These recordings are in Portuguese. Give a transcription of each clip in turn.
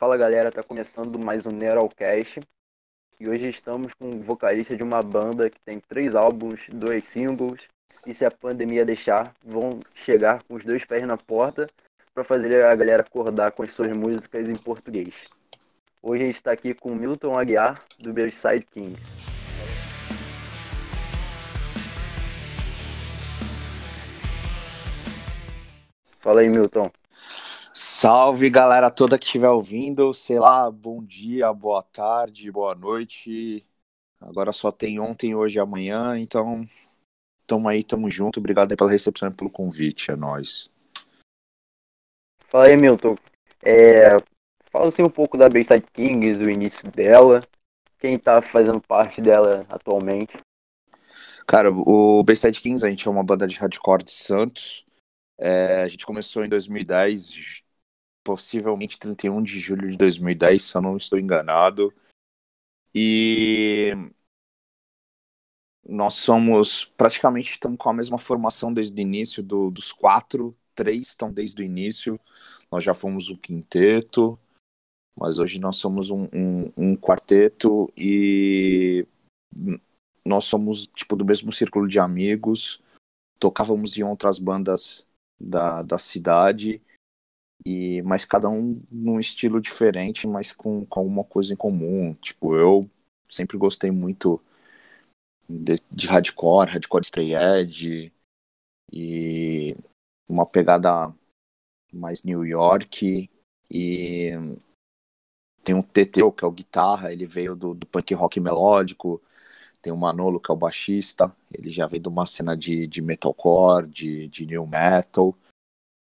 Fala galera, tá começando mais um Neralcast e hoje estamos com um vocalista de uma banda que tem três álbuns, dois singles e se a pandemia deixar, vão chegar com os dois pés na porta para fazer a galera acordar com as suas músicas em português. Hoje a gente está aqui com Milton Aguiar, do Bearside Kings. Fala aí, Milton. Salve galera toda que estiver ouvindo, sei lá, bom dia, boa tarde, boa noite. Agora só tem ontem, hoje e amanhã, então tamo aí, tamo junto. Obrigado aí pela recepção e pelo convite, é nóis. Fala aí, Milton. É, fala assim um pouco da Bayside Kings, o início dela, quem tá fazendo parte dela atualmente. Cara, o Bayside Kings, a gente é uma banda de hardcore de Santos. É, a gente começou em 2010, possivelmente 31 de julho de 2010, se eu não estou enganado. E nós somos praticamente estamos com a mesma formação desde o início do, dos quatro, três estão desde o início. Nós já fomos um quinteto, mas hoje nós somos um, um, um quarteto e nós somos tipo do mesmo círculo de amigos. Tocávamos em outras bandas da, da cidade, e mas cada um num estilo diferente, mas com, com alguma coisa em comum. Tipo, eu sempre gostei muito de, de hardcore, hardcore stray edge, e uma pegada mais New York, e tem um TT, que é o guitarra, ele veio do, do punk rock melódico, tem o Manolo, que é o baixista, ele já veio de uma cena de, de metalcore, de, de new metal.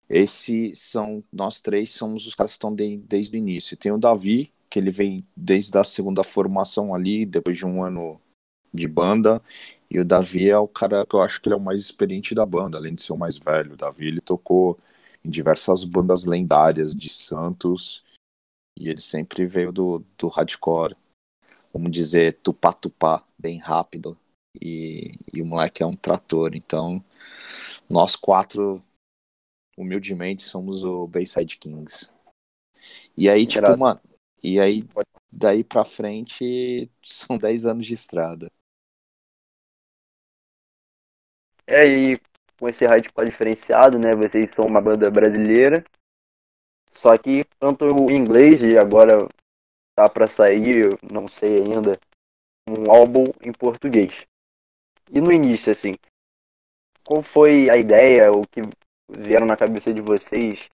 Esses são, nós três somos os caras que estão de, desde o início. Tem o Davi, que ele vem desde a segunda formação ali, depois de um ano de banda. E o Davi é o cara que eu acho que ele é o mais experiente da banda, além de ser o mais velho. O Davi, ele tocou em diversas bandas lendárias de Santos. E ele sempre veio do, do hardcore vamos dizer, tupá-tupá, bem rápido. E, e o moleque é um trator. Então, nós quatro, humildemente, somos o Bayside Kings. E aí, tipo, mano, e aí, daí pra frente, são 10 anos de estrada. É, aí, com esse hardcore diferenciado, né? Vocês são uma banda brasileira. Só que tanto o inglês e agora tá para sair, não sei ainda, um álbum em português. E no início, assim, qual foi a ideia, o que vieram na cabeça de vocês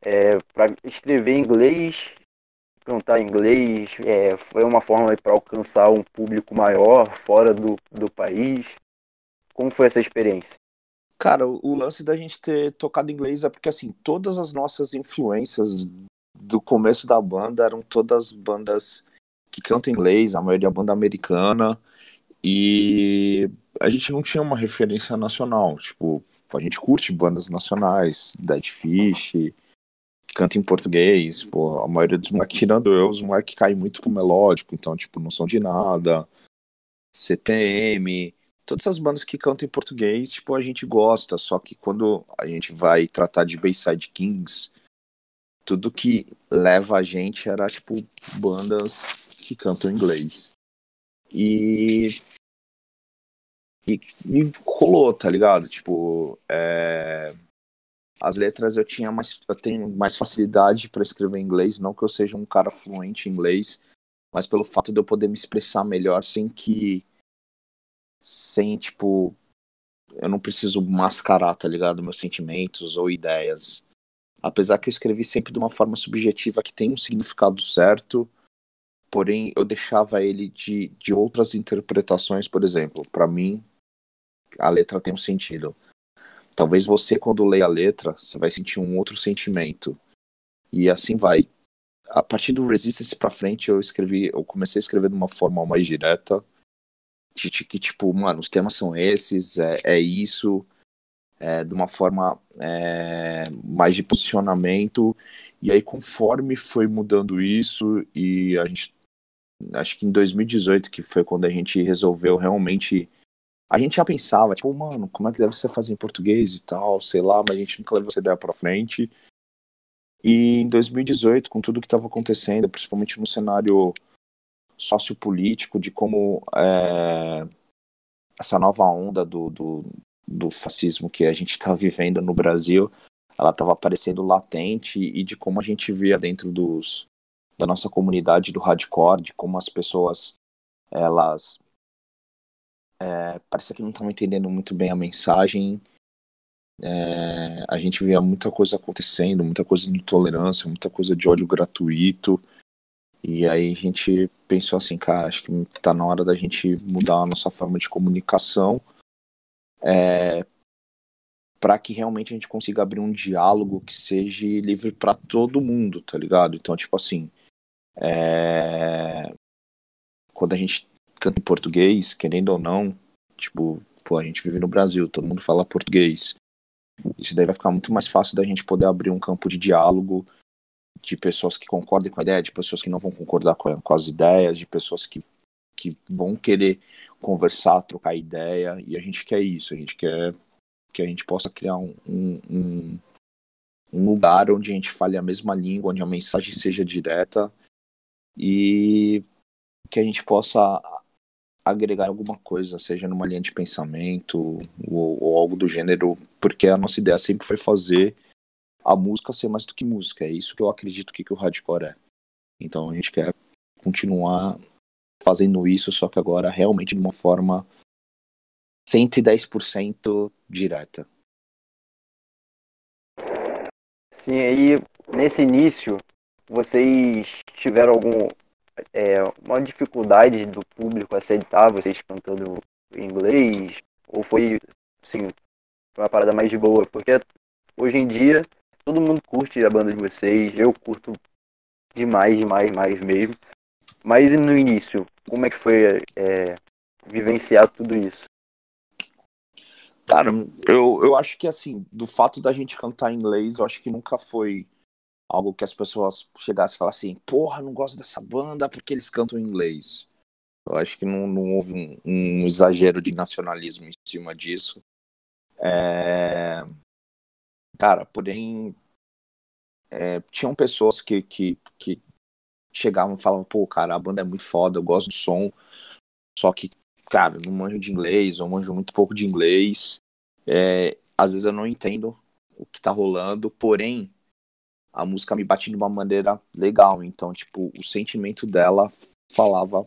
é, para escrever em inglês, cantar em inglês? É, foi uma forma para alcançar um público maior fora do, do país? Como foi essa experiência? Cara, o lance da gente ter tocado inglês é porque, assim, todas as nossas influências do começo da banda eram todas bandas que cantam inglês, a maioria banda americana, e a gente não tinha uma referência nacional. Tipo, a gente curte bandas nacionais, Dead Fish, canta em português, pô, a maioria dos moleques, tirando eu, os moleques caem muito pro melódico, então, tipo, não são de nada. CPM, todas essas bandas que cantam em português, tipo, a gente gosta, só que quando a gente vai tratar de Bayside Kings, tudo que leva a gente era, tipo, bandas que cantam inglês. E. E, e rolou, tá ligado? Tipo, é... as letras eu tinha mais. Eu tenho mais facilidade para escrever em inglês, não que eu seja um cara fluente em inglês, mas pelo fato de eu poder me expressar melhor sem que. Sem, tipo. Eu não preciso mascarar, tá ligado? Meus sentimentos ou ideias apesar que eu escrevi sempre de uma forma subjetiva que tem um significado certo, porém eu deixava ele de, de outras interpretações, por exemplo, para mim a letra tem um sentido. Talvez você quando lê a letra, você vai sentir um outro sentimento. E assim vai. A partir do Resistance para frente eu escrevi, eu comecei a escrever de uma forma mais direta, de que tipo, mano, os temas são esses, é, é isso, é, de uma forma é, mais de posicionamento. E aí, conforme foi mudando isso, e a gente. Acho que em 2018, que foi quando a gente resolveu realmente. A gente já pensava, tipo, mano, como é que deve ser fazer em português e tal, sei lá, mas a gente nunca levou essa ideia pra frente. E em 2018, com tudo que estava acontecendo, principalmente no cenário sociopolítico, de como é, essa nova onda do, do, do fascismo que a gente está vivendo no Brasil, ela estava aparecendo latente e de como a gente via dentro dos, da nossa comunidade do hardcore, de como as pessoas elas é, parecia que não estavam entendendo muito bem a mensagem. É, a gente via muita coisa acontecendo, muita coisa de intolerância, muita coisa de ódio gratuito. E aí a gente pensou assim, cara, acho que tá na hora da gente mudar a nossa forma de comunicação é, para que realmente a gente consiga abrir um diálogo que seja livre para todo mundo, tá ligado? Então, tipo assim, é, quando a gente em português, querendo ou não, tipo, pô, a gente vive no Brasil, todo mundo fala português. Isso daí vai ficar muito mais fácil da gente poder abrir um campo de diálogo de pessoas que concordem com a ideia, de pessoas que não vão concordar com, com as ideias, de pessoas que, que vão querer conversar, trocar ideia, e a gente quer isso, a gente quer que a gente possa criar um, um, um lugar onde a gente fale a mesma língua, onde a mensagem seja direta e que a gente possa agregar alguma coisa, seja numa linha de pensamento ou, ou, algo do gênero, porque a nossa ideia sempre foi fazer a música ser mais do que música. É isso que eu acredito que, que o hardcore é. Então a gente quer continuar fazendo isso, só que agora realmente de uma forma 110% direta. Sim, aí nesse início vocês tiveram algum é, uma dificuldade do público aceitar vocês cantando em inglês? Ou foi, assim, uma parada mais de boa? Porque hoje em dia todo mundo curte a banda de vocês, eu curto demais, demais, mais mesmo. Mas no início, como é que foi é, vivenciar tudo isso? Cara, eu, eu acho que assim, do fato da gente cantar em inglês, eu acho que nunca foi algo que as pessoas chegassem e falassem, porra, não gosto dessa banda porque eles cantam em inglês. Eu acho que não, não houve um, um exagero de nacionalismo em cima disso. É... Cara, porém, é, tinham pessoas que, que, que chegavam e falavam, pô, cara, a banda é muito foda, eu gosto do som, só que, cara, não manjo de inglês, eu manjo muito pouco de inglês, é, às vezes eu não entendo o que tá rolando, porém, a música me bate de uma maneira legal. Então, tipo, o sentimento dela falava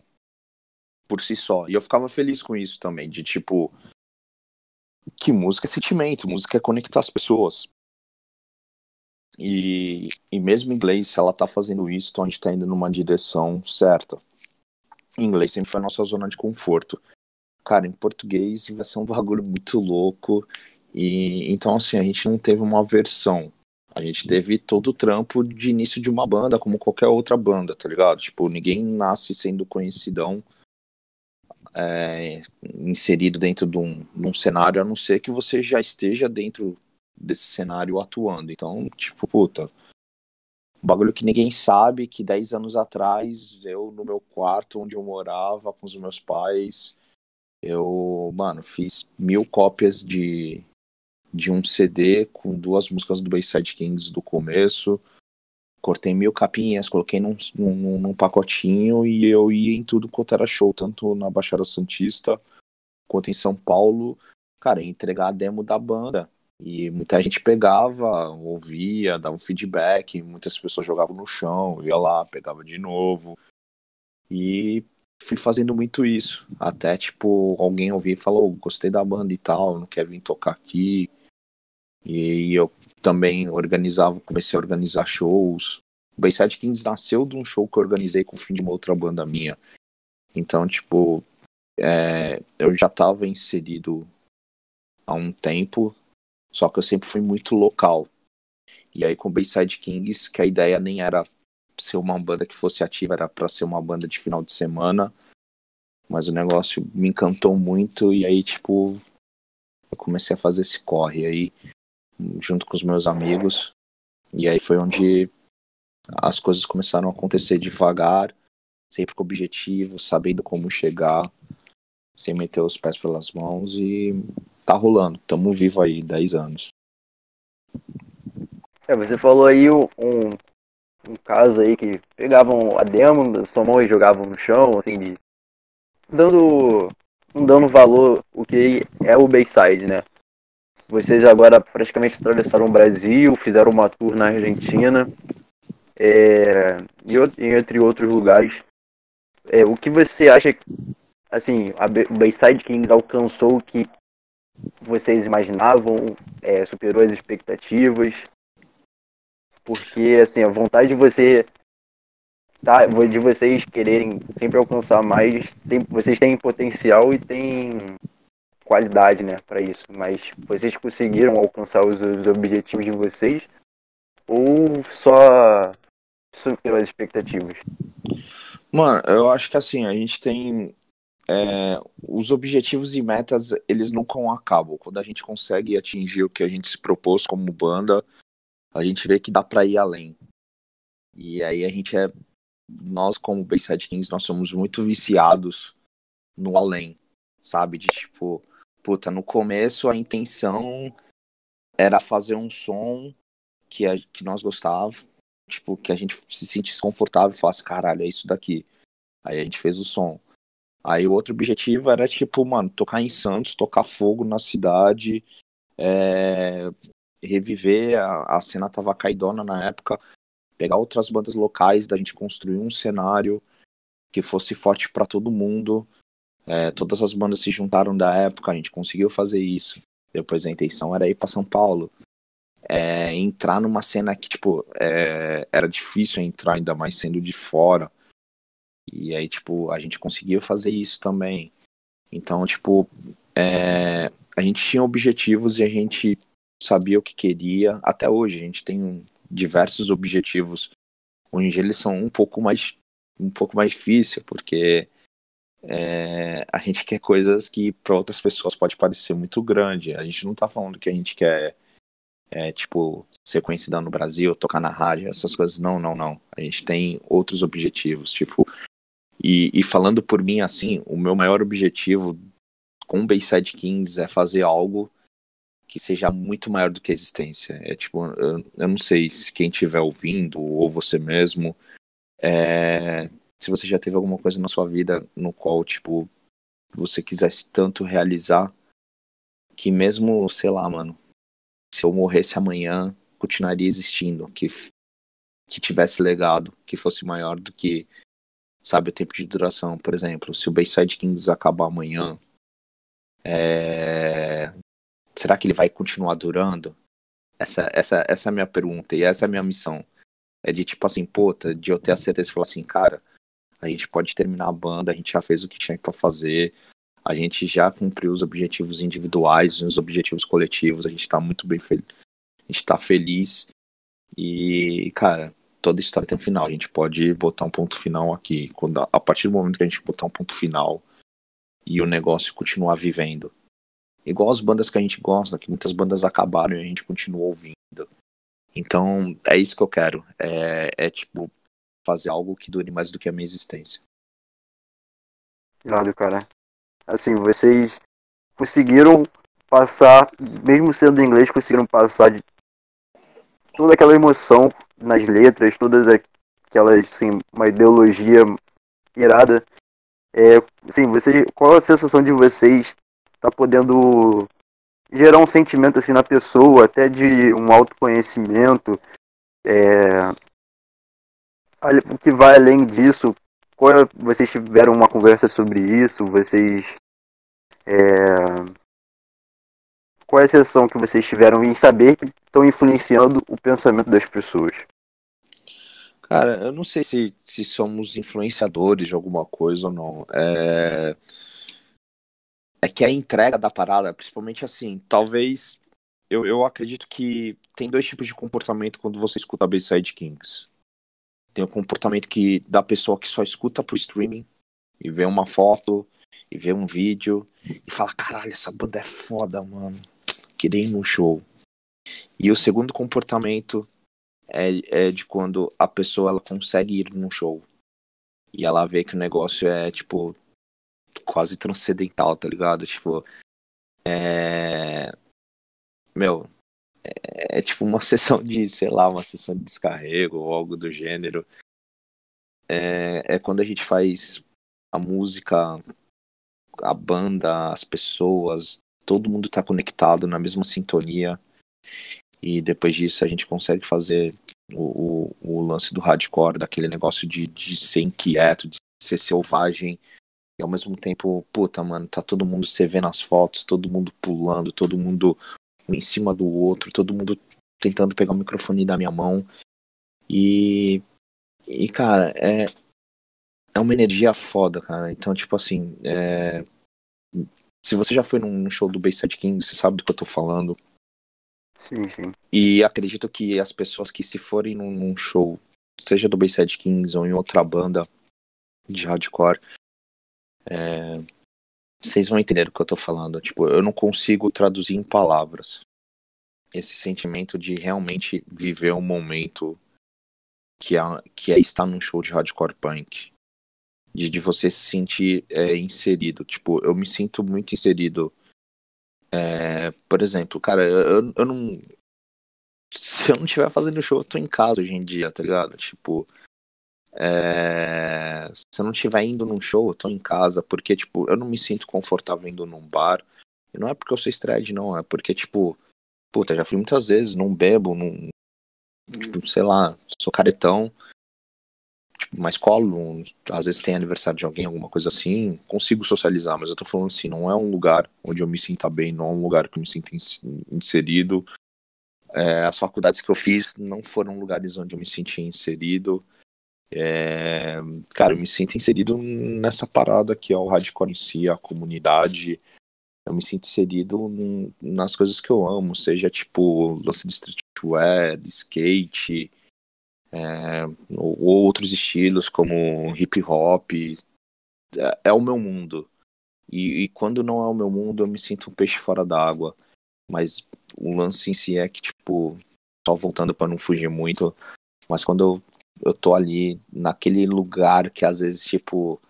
por si só. E eu ficava feliz com isso também, de tipo, que música é sentimento, música é conectar as pessoas. E, e mesmo em inglês, se ela tá fazendo isso, então a gente tá indo numa direção certa. Em inglês sempre foi a nossa zona de conforto. Cara, em português vai ser um bagulho muito louco. E então, assim, a gente não teve uma versão a gente teve todo o trampo de início de uma banda, como qualquer outra banda, tá ligado? Tipo, ninguém nasce sendo conhecidão é, inserido dentro de um, de um cenário, a não ser que você já esteja dentro desse cenário atuando. Então, tipo, puta, bagulho que ninguém sabe, que 10 anos atrás, eu no meu quarto, onde eu morava com os meus pais, eu, mano, fiz mil cópias de, de um CD com duas músicas do Bayside Kings do começo. Cortei mil capinhas, coloquei num, num, num, pacotinho e eu ia em tudo quanto era show, tanto na Baixada Santista quanto em São Paulo. Cara, entregar a demo da banda. E muita gente pegava, ouvia, dava um feedback, muitas pessoas jogavam no chão, ia lá, pegava de novo. E fui fazendo muito isso. Até, tipo, alguém ouvir e falou, gostei da banda e tal, não quer vir tocar aqui. E eu também organizava, comecei a organizar shows. O Bayside Kings nasceu de um show que eu organizei com o fim de uma outra banda minha. Então, tipo, é, eu já estava inserido há um tempo, só que eu sempre fui muito local. E aí com o Bayside Kings, que a ideia nem era ser uma banda que fosse ativa, era para ser uma banda de final de semana. Mas o negócio me encantou muito e aí, tipo, eu comecei a fazer esse corre. Aí junto com os meus amigos. E aí foi onde as coisas começaram a acontecer devagar, sempre com objetivo, sabendo como chegar, sem meter os pés pelas mãos e tá rolando. Tamo vivo aí, 10 anos. É, você falou aí um, um caso aí que pegavam a demo da sua mão e jogavam no chão, assim, de, dando, dando valor o que é o Bayside, né? Vocês agora praticamente atravessaram o Brasil, fizeram uma tour na Argentina, é, e, entre outros lugares. É, o que você acha, assim, a, Bayside Kings alcançou o que vocês imaginavam, é, superou as expectativas? Porque, assim, a vontade de você tá, de vocês quererem sempre alcançar mais, sempre, vocês têm potencial e têm qualidade, né, para isso. Mas vocês conseguiram alcançar os, os, objetivos de vocês ou só superou as expectativas? Mano, eu acho que assim a gente tem é, os objetivos e metas eles nunca acabam. Quando a gente consegue atingir o que a gente se propôs como banda, a gente vê que dá para ir além. E aí a gente é, nós como Bayside Kings, nós somos muito viciados no além, sabe? De tipo, puta, no começo a intenção era fazer um som que, a, que nós gostávamos, tipo, que a gente se sentisse confortável e falasse, caralho, é isso daqui. Aí a gente fez o som. Aí o outro objetivo era, tipo, mano, tocar em Santos, tocar fogo na cidade, é, reviver, a, a cena tava caidona na época, pegar outras bandas locais, da gente construir um cenário que fosse forte para todo mundo. É, todas as bandas se juntaram da época, a gente conseguiu fazer isso. Depois a intenção era ir para São Paulo. É, entrar numa cena que, tipo, é, era difícil entrar, ainda mais sendo de fora. E aí, tipo, a gente conseguiu fazer isso também. Então, tipo, é, a gente tinha objetivos e a gente sabia o que queria. Até hoje, a gente tem diversos objetivos. Hoje eles são um pouco mais um pouco mais difícil, porque é, a gente quer coisas que para outras pessoas pode parecer muito grande. A gente não está falando que a gente quer é, tipo ser conhecida no Brasil, tocar na rádio, essas coisas. Não, não, não. A gente tem outros objetivos, tipo e, e falando por mim assim, o meu maior objetivo com o Bayside Kings é fazer algo que seja muito maior do que a existência. É tipo, eu, eu não sei se quem estiver ouvindo, ou você mesmo, é, se você já teve alguma coisa na sua vida no qual, tipo, você quisesse tanto realizar, que mesmo, sei lá, mano, se eu morresse amanhã, continuaria existindo, que, que tivesse legado, que fosse maior do que, sabe, o tempo de duração. Por exemplo, se o Bayside Kings acabar amanhã, é, será que ele vai continuar durando? Essa, essa, essa é a minha pergunta e essa é a minha missão. É de tipo assim, puta, de eu ter a certeza de falar assim, cara, a gente pode terminar a banda, a gente já fez o que tinha para fazer, a gente já cumpriu os objetivos individuais, os objetivos coletivos, a gente tá muito bem feliz, a gente tá feliz. E, cara, toda história tem um final, a gente pode botar um ponto final aqui, quando, a partir do momento que a gente botar um ponto final e o negócio continuar vivendo, igual as bandas que a gente gosta, que muitas bandas acabaram e a gente continua ouvindo. Então, é isso que eu quero. É, é tipo, fazer algo que dure mais do que a minha existência. Claro, cara. Assim, vocês conseguiram passar, mesmo sendo em inglês, conseguiram passar de toda aquela emoção nas letras, todas aquelas, assim, uma ideologia irada. É, assim, você, qual a sensação de vocês tá podendo gerar um sentimento assim na pessoa, até de um autoconhecimento, é, o que vai além disso. Qual, vocês tiveram uma conversa sobre isso? Vocês é, qual é a sensação que vocês tiveram em saber que estão influenciando o pensamento das pessoas? Cara, eu não sei se, se somos influenciadores de alguma coisa ou não. É é que a entrega da parada, principalmente assim, talvez. Eu, eu acredito que tem dois tipos de comportamento quando você escuta a Bayside Kings. Tem o comportamento que da pessoa que só escuta pro streaming e vê uma foto e vê um vídeo e fala: caralho, essa banda é foda, mano. Queria ir no show. E o segundo comportamento é, é de quando a pessoa ela consegue ir num show e ela vê que o negócio é tipo quase transcendental, tá ligado? Tipo, é. Meu, é, é tipo uma sessão de, sei lá, uma sessão de descarrego ou algo do gênero. É, é quando a gente faz a música, a banda, as pessoas, todo mundo tá conectado na mesma sintonia. E depois disso a gente consegue fazer o, o, o lance do hardcore, daquele negócio de, de ser inquieto, de ser selvagem. E ao mesmo tempo, puta, mano, tá todo mundo se vendo as fotos, todo mundo pulando, todo mundo um em cima do outro, todo mundo tentando pegar o microfone da minha mão. E, e cara, é, é uma energia foda, cara. Então, tipo assim, é, se você já foi num show do Bayside King, você sabe do que eu tô falando. Sim, sim. E acredito que as pessoas que se forem num, num show, seja do Bayside Kings ou em outra banda de hardcore, é, vocês vão entender o que eu tô falando. Tipo, eu não consigo traduzir em palavras esse sentimento de realmente viver um momento que é, que é estar num show de hardcore punk. De, de você se sentir é, inserido. Tipo, eu me sinto muito inserido é, por exemplo, cara, eu, eu não. Se eu não estiver fazendo show, eu tô em casa hoje em dia, tá ligado? Tipo. É, se eu não estiver indo num show, eu tô em casa, porque, tipo, eu não me sinto confortável indo num bar. E não é porque eu sou estreia, não, é porque, tipo, puta, já fui muitas vezes, não bebo, não. Tipo, sei lá, sou caretão tipo, mais colo, às vezes tem aniversário de alguém, alguma coisa assim, consigo socializar, mas eu tô falando assim, não é um lugar onde eu me sinta bem, não é um lugar que eu me sinta inserido. É, as faculdades que eu fiz não foram lugares onde eu me senti inserido. É, cara, eu me sinto inserido nessa parada que é o hardcore em si, a comunidade. Eu me sinto inserido nas coisas que eu amo, seja tipo lance de streetwear, de skate, é, ou outros estilos como hip hop. É, é o meu mundo. E, e, quando não é o meu mundo, eu me sinto um peixe fora d'água. Mas o lance em si é que, tipo, só voltando para não fugir muito, mas quando eu, eu tô ali naquele lugar que às vezes, tipo,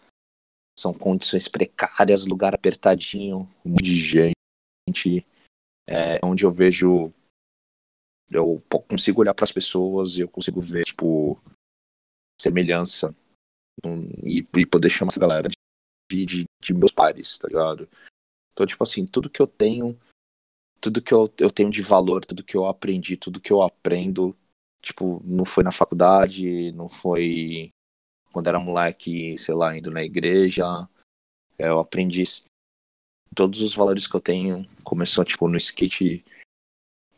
são condições precárias, lugar apertadinho, um monte de gente, é, onde eu vejo eu consigo olhar para as pessoas e eu consigo ver, tipo, semelhança e, e poder chamar essa galera de, de, de, meus pares, tá ligado? Então, tipo assim, tudo que eu tenho, tudo que eu, eu tenho de valor, tudo que eu aprendi, tudo que eu aprendo, tipo, não foi na faculdade, não foi quando era moleque, sei lá, indo na igreja. Eu aprendi todos os valores que eu tenho. Começou, tipo, no skate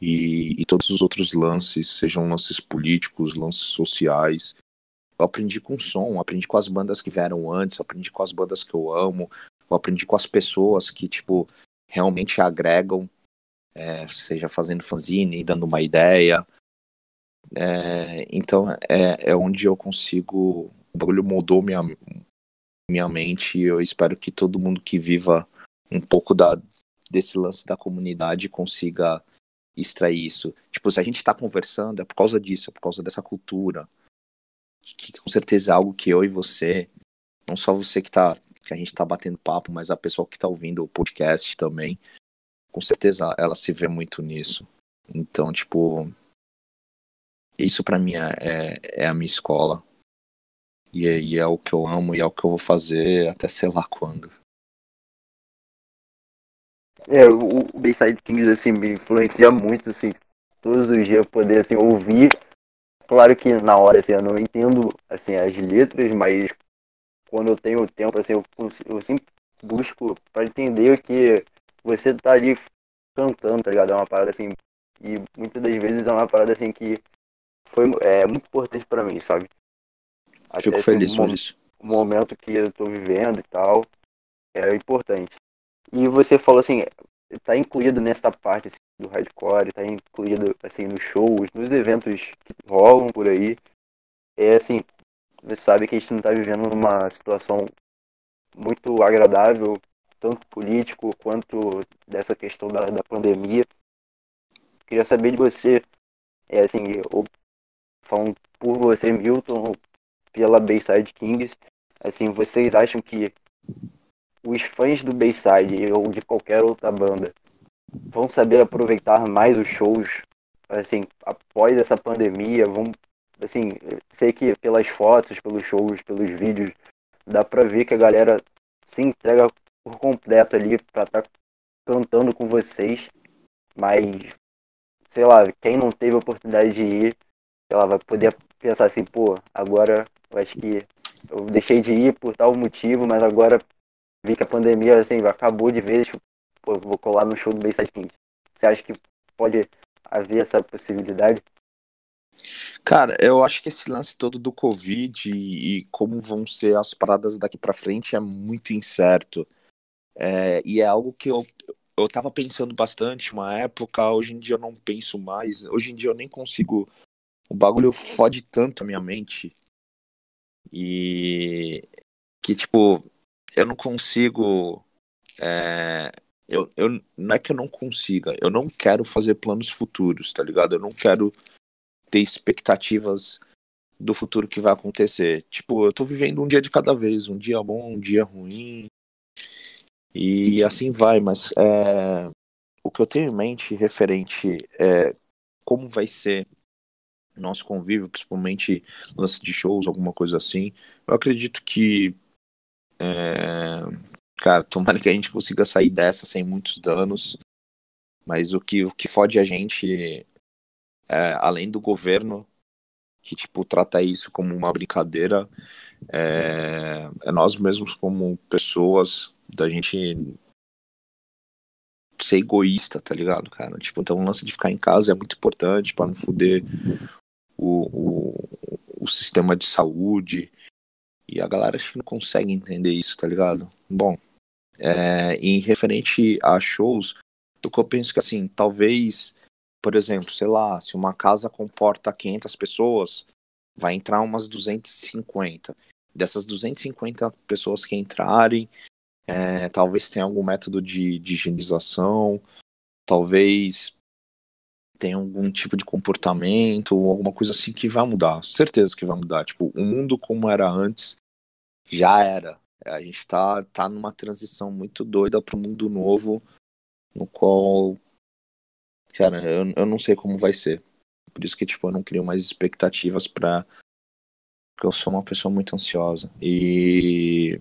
e, e todos os outros lances, sejam lances políticos, lances sociais. Eu aprendi com som, aprendi com as bandas que vieram antes, aprendi com as bandas que eu amo, eu aprendi com as pessoas que, tipo, realmente agregam, é, seja fazendo fanzine, dando uma ideia. É, então é, é onde eu consigo. O bagulho moldou minha, minha mente e eu espero que todo mundo que viva um pouco da, desse lance da comunidade consiga extrair isso. Tipo, se a gente está conversando, é por causa disso, é por causa dessa cultura. Que com certeza é algo que eu e você, não só você que tá, que a gente tá batendo papo, mas a pessoa que tá ouvindo o podcast também, com certeza ela se vê muito nisso. Então, tipo, isso para mim é, é, é, a minha escola. E, e é o que eu amo e é o que eu vou fazer até sei lá quando. É, o Bayside Kings, assim, me influencia muito, assim, todos os dias poder, assim, ouvir. Claro que na hora, assim, eu não entendo, assim, as letras, mas quando eu tenho tempo, assim, eu, eu sempre busco para entender o que você tá ali cantando, tá ligado? É uma parada, assim, e muitas das vezes é uma parada, assim, que foi é, muito importante para mim, sabe? Até, Fico feliz com isso. O momento que eu tô vivendo e tal, é importante. E você falou assim, tá incluído nessa parte assim, do hardcore, tá incluído assim nos shows, nos eventos que rolam por aí. É assim, você sabe que a gente não tá vivendo numa situação muito agradável, tanto político quanto dessa questão da, da pandemia. Queria saber de você, é assim, falando por você, Milton, pela Bayside Kings, assim, vocês acham que os fãs do Bayside ou de qualquer outra banda vão saber aproveitar mais os shows assim, após essa pandemia, vamos, assim, sei que pelas fotos, pelos shows, pelos vídeos, dá pra ver que a galera se entrega por completo ali pra estar tá cantando com vocês, mas, sei lá, quem não teve a oportunidade de ir, ela vai poder pensar assim, pô, agora eu acho que eu deixei de ir por tal motivo, mas agora vi que a pandemia, assim, acabou de vez, tipo, pô, vou colar no show do Bayside Kings. Você acha que pode haver essa possibilidade? Cara, eu acho que esse lance todo do Covid e, como vão ser as paradas daqui para frente é muito incerto. É, e é algo que eu, eu tava pensando bastante uma época, hoje em dia eu não penso mais. Hoje em dia eu nem consigo. O bagulho fode tanto a minha mente. E que, tipo, eu não consigo. É, eu, eu, não é que eu não consiga, eu não quero fazer planos futuros, tá ligado? Eu não quero ter expectativas do futuro que vai acontecer. Tipo, eu tô vivendo um dia de cada vez, um dia bom, um dia ruim. E assim vai, mas é, o que eu tenho em mente referente é como vai ser nosso convívio, principalmente lance de shows, alguma coisa assim. Eu acredito que é, cara, tomara que a gente consiga sair dessa sem muitos danos. Mas o que, o que fode a gente, é, além do governo, que tipo trata isso como uma brincadeira, é, é nós mesmos como pessoas, da gente ser egoísta, tá ligado, cara? Tipo, então o lance de ficar em casa é muito importante para não foder o, o, sistema de saúde. E a galera acho que não consegue entender isso, tá ligado? Bom, é, em referente a shows, o que eu penso que assim, talvez, por exemplo, sei lá, se uma casa comporta 500 pessoas, vai entrar umas 250. Dessas 250 pessoas que entrarem, é, talvez tenha algum método de, de higienização, talvez tenha algum tipo de comportamento ou alguma coisa assim que vai mudar. Certeza que vai mudar. Tipo, o mundo como era antes já era. A gente tá, tá numa transição muito doida para um mundo novo, no qual, cara, eu, eu não sei como vai ser. Por isso que, tipo, eu não crio mais expectativas para Porque eu sou uma pessoa muito ansiosa. E.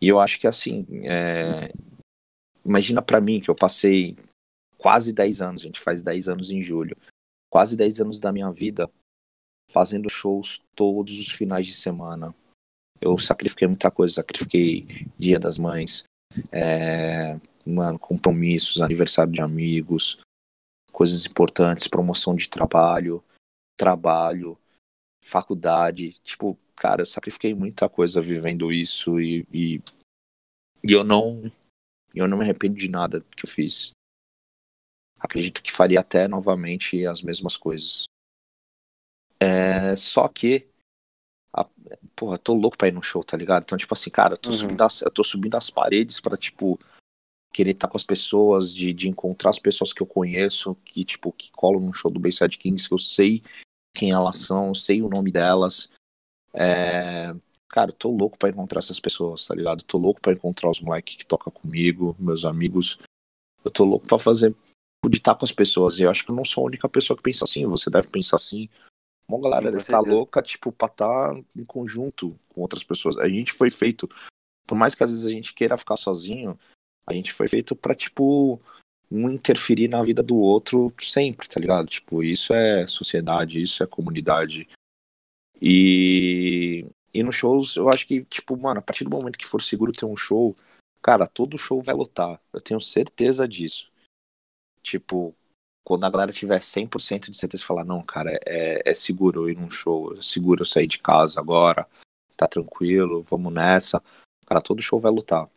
E eu acho que, assim, é... imagina para mim que eu passei quase 10 anos, a gente faz 10 anos em julho, quase 10 anos da minha vida fazendo shows todos os finais de semana, eu sacrifiquei muita coisa, sacrifiquei Dia das Mães, é, mano, compromissos, aniversário de amigos, coisas importantes, promoção de trabalho, trabalho, faculdade, tipo, cara, eu sacrifiquei muita coisa vivendo isso e, e, e eu não eu não me arrependo de nada que eu fiz. Acredito que faria até novamente as mesmas coisas. É, só que a, porra, tô louco pra ir no show, tá ligado? Então, tipo assim, cara, eu tô, uhum. subindo, as, eu tô subindo as paredes pra, tipo, querer estar tá com as pessoas, de, de encontrar as pessoas que eu conheço, que, tipo, que colam no show do Bayside Kings, que eu sei quem elas são, sei o nome delas. É... Cara, eu tô louco pra encontrar essas pessoas, tá ligado? Eu tô louco pra encontrar os moleques que tocam comigo, meus amigos. Eu tô louco pra fazer, de estar com as pessoas. E eu acho que eu não sou a única pessoa que pensa assim, você deve pensar assim. Uma galera deve estar tá louca, tipo, pra estar tá em conjunto com outras pessoas. A gente foi feito, por mais que às vezes a gente queira ficar sozinho, a gente foi feito pra, tipo, um interferir na vida do outro sempre, tá ligado? Tipo, isso é sociedade, isso é comunidade. E, e nos shows, eu acho que, tipo, mano, a partir do momento que for seguro ter um show, cara, todo show vai lotar. Eu tenho certeza disso. Tipo, quando a galera tiver 100% de certeza falar, não, cara, é, é seguro ir num show, é seguro eu sair de casa agora, tá tranquilo, vamos nessa. Cara, todo show vai lutar.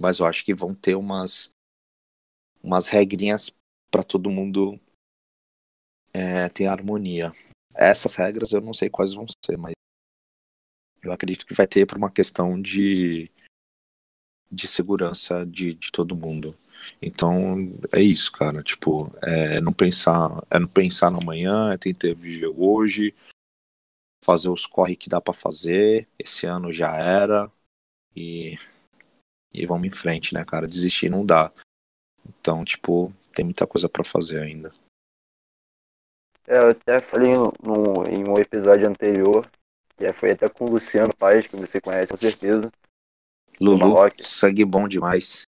Mas eu acho que vão ter umas umas regrinhas para todo mundo é, ter harmonia. Essas regras eu não sei quais vão ser, mas eu acredito que vai ter por uma questão de de segurança de, de todo mundo. Então é isso, cara. Tipo, é não pensar, é não pensar no amanhã, é tentar viver hoje, fazer os corre que dá para fazer. Esse ano já era e e vamos em frente, né, cara? Desistir não dá. Então, tipo, tem muita coisa para fazer ainda. É, eu até falei no, no, em um episódio anterior, que foi até com o Luciano Paes, que você conhece com certeza. Lulu, sangue bom demais.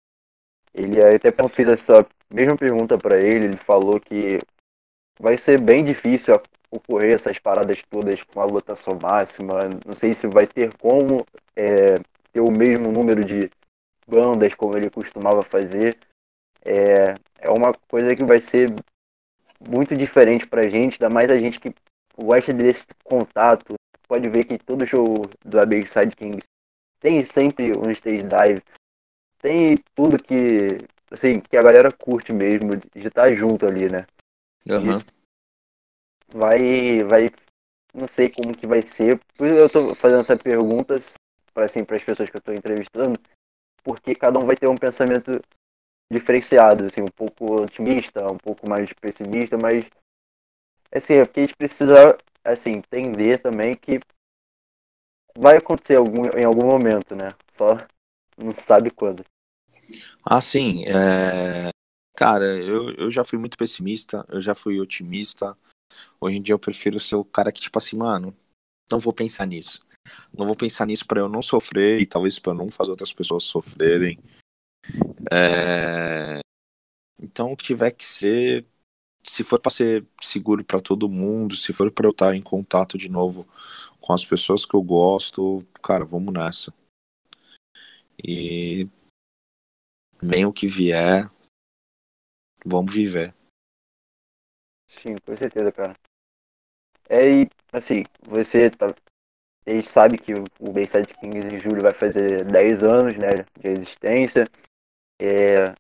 Ele até quando fiz essa mesma pergunta para ele, ele falou que vai ser bem difícil ocorrer essas paradas todas com a lotação máxima. Não sei se vai ter como é, ter o mesmo número de bandas como ele costumava fazer. É, é uma coisa que vai ser muito diferente pra gente, ainda mais a gente que gosta desse contato. Pode ver que todo show do Side Kings tem sempre um stage dive, tem tudo que assim que a galera curte mesmo de estar tá junto ali, né? Uhum. vai, vai, não sei como que vai ser. Eu tô fazendo essas perguntas para assim para as pessoas que eu estou entrevistando, porque cada um vai ter um pensamento diferenciado, assim, um pouco otimista, um pouco mais pessimista, mas assim, é porque a gente precisa assim, entender também que vai acontecer algum, em algum momento, né? Só não sabe quando. Ah, sim. É... Cara, eu, eu já fui muito pessimista, eu já fui otimista. Hoje em dia eu prefiro ser o cara que, tipo assim, mano, não vou pensar nisso. Não vou pensar nisso para eu não sofrer e talvez para não fazer outras pessoas sofrerem. É... Então, o que tiver que ser, se for para ser seguro para todo mundo, se for para eu estar em contato de novo com as pessoas que eu gosto, cara, vamos nessa. E bem o que vier, vamos viver. Sim, com certeza, cara. É, e assim, você tá, a gente sabe que o Bayside Kings em julho vai fazer 10 anos né, de existência. É,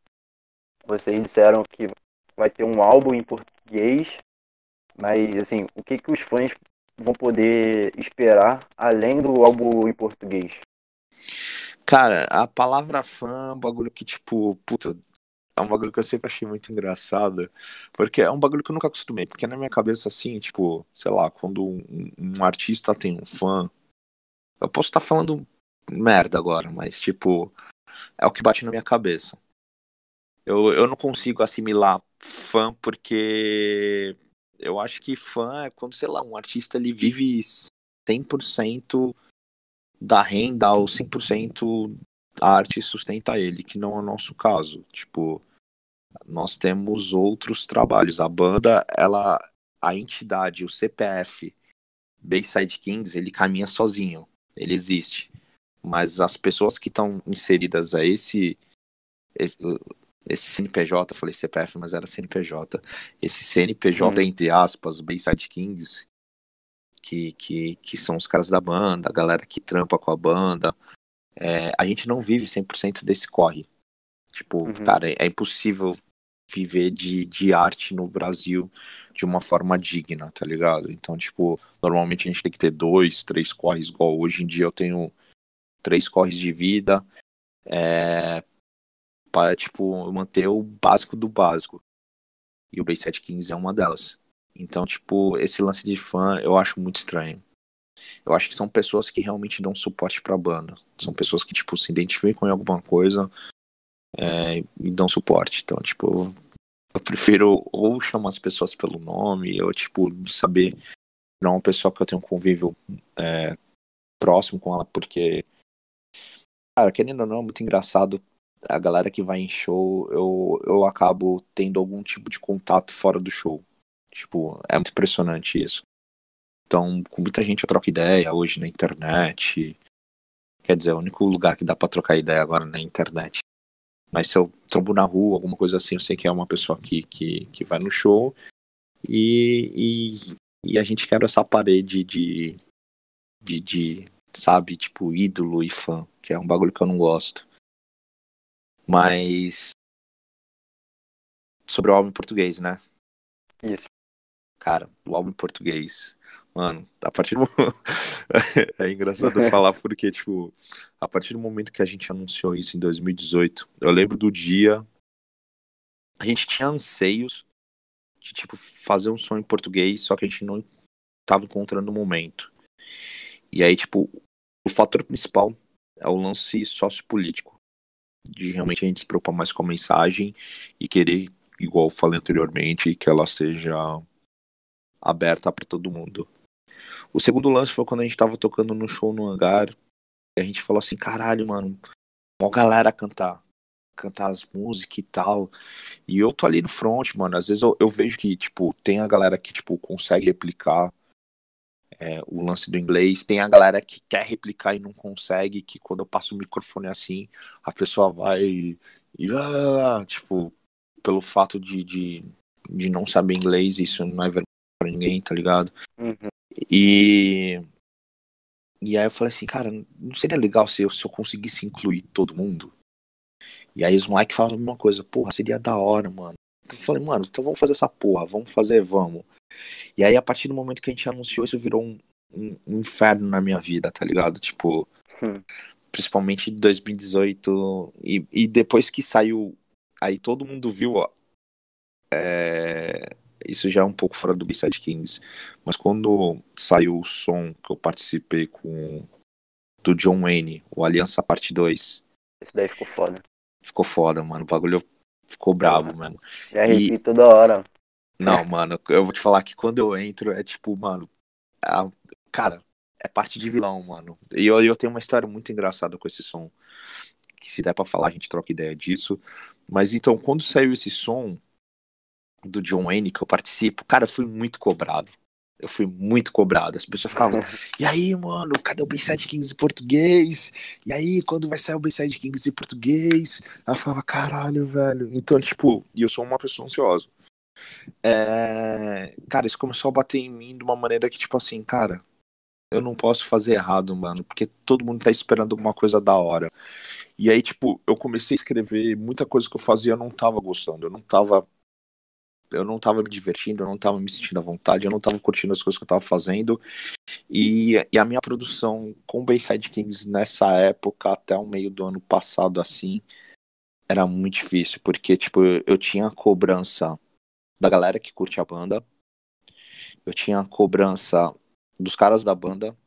vocês disseram que vai ter um álbum em português, mas assim, o que, que os fãs vão poder esperar além do álbum em português? Cara, a palavra fã é um bagulho que, tipo, puta, é um bagulho que eu sempre achei muito engraçado, porque é um bagulho que eu nunca acostumei, porque na minha cabeça, assim, tipo, sei lá, quando um, um artista tem um fã, eu posso estar falando merda agora, mas, tipo, é o que bate na minha cabeça. Eu, eu não consigo assimilar fã porque eu acho que fã é quando, sei lá, um artista ele vive 100% da renda ou 100% a arte sustenta ele, que não é o nosso caso. Tipo, nós temos outros trabalhos. A banda, ela, a entidade, o CPF, Bayside Kings, ele caminha sozinho, ele existe. Mas as pessoas que estão inseridas a esse, esse, esse CNPJ, falei CPF, mas era CNPJ. Esse CNPJ, hum. entre aspas, Bayside Kings, que, que, que são os caras da banda, a galera que trampa com a banda, é, a gente não vive 100% desse corre. Tipo, uhum. cara, é, é impossível viver de, de arte no Brasil de uma forma digna, tá ligado? Então, tipo, normalmente a gente tem que ter dois, três corres, igual hoje em dia eu tenho três corres de vida, é, para, tipo, manter o básico do básico. E o Base 715 é uma delas. Então, tipo, esse lance de fã eu acho muito estranho. Eu acho que são pessoas que realmente dão suporte pra banda. São pessoas que, tipo, se identificam em alguma coisa é, e dão suporte. Então, tipo, eu prefiro ou chamar as pessoas pelo nome, ou, tipo, saber não uma pessoa que eu tenho um convívio é, próximo com ela, porque, cara, querendo ou não, é muito engraçado. A galera que vai em show, eu, eu acabo tendo algum tipo de contato fora do show. Tipo, é muito impressionante isso. Então, com muita gente eu troco ideia hoje na internet. Quer dizer, é o único lugar que dá pra trocar ideia agora na internet. Mas se eu trombo na rua, alguma coisa assim, eu sei que é uma pessoa que, que, que vai no show. E, e, e a gente quebra essa parede de, de, de, sabe, tipo, ídolo e fã, que é um bagulho que eu não gosto. Mas. Sobre o álbum em português, né? Isso. Cara, o álbum em português Mano, a partir do. é engraçado falar porque, tipo, a partir do momento que a gente anunciou isso em 2018, eu lembro do dia. A gente tinha anseios de, tipo, fazer um som em português, só que a gente não tava encontrando o momento. E aí, tipo, o fator principal é o lance sociopolítico. De realmente a gente se preocupar mais com a mensagem e querer, igual eu falei anteriormente, que ela seja aberta para todo mundo. O segundo lance foi quando a gente tava tocando no show no hangar. E a gente falou assim, caralho, mano, uma galera cantar. Cantar as músicas e tal. E eu tô ali no front, mano. Às vezes eu, eu vejo que, tipo, tem a galera que, tipo, consegue replicar é, o lance do inglês. Tem a galera que quer replicar e não consegue, que quando eu passo o microfone assim, a pessoa vai e, e ah, tipo, pelo fato de, de, de não saber inglês, isso não é vergonha pra ninguém, tá ligado? Uhum. E. E aí eu falei assim, cara, não seria legal se eu, se eu conseguisse incluir todo mundo? E aí os moleques falaram a mesma coisa, porra, seria da hora, mano. Então eu falei, mano, então vamos fazer essa porra, vamos fazer, vamos. E aí, a partir do momento que a gente anunciou, isso virou um, um, um inferno na minha vida, tá ligado? Tipo, Hum. principalmente em 2018. E, e depois que saiu, aí todo mundo viu, ó. é, isso já é um pouco fora do B-Side Kings. Mas quando saiu o som que eu participei com do John Wayne, o Aliança Parte 2, Esse daí ficou foda. ficou foda, mano. O bagulho ficou brabo, mano. Já arrepio toda hora. Não, mano, eu vou te falar que quando eu entro é tipo, mano. a- cara, é parte de vilão, mano. E eu, eu tenho uma história muito engraçada com esse som. Que se der pra falar, a gente troca ideia disso. Mas então, quando saiu esse som do John Wayne que eu participo, cara, eu fui muito cobrado. Eu fui muito cobrado. As pessoas ficavam, e aí, mano, cadê o Bayside Kings em português? E aí, quando vai sair o Bayside Kings em português? Eu falava, caralho, velho. Então, tipo, e eu sou uma pessoa ansiosa. É... Cara, isso começou a bater em mim de uma maneira que, tipo assim, cara, eu não posso fazer errado, mano, porque todo mundo tá esperando alguma coisa da hora. E aí, tipo, eu comecei a escrever, muita coisa que eu fazia eu não tava gostando, eu não tava. Eu não tava me divertindo, eu não tava me sentindo à vontade, eu não tava curtindo as coisas que eu tava fazendo. E, e a minha produção com Bayside Kings nessa época, até o meio do ano passado, assim, era muito difícil, porque, tipo, eu, tinha a cobrança da galera que curte a banda, eu tinha a cobrança dos caras da banda,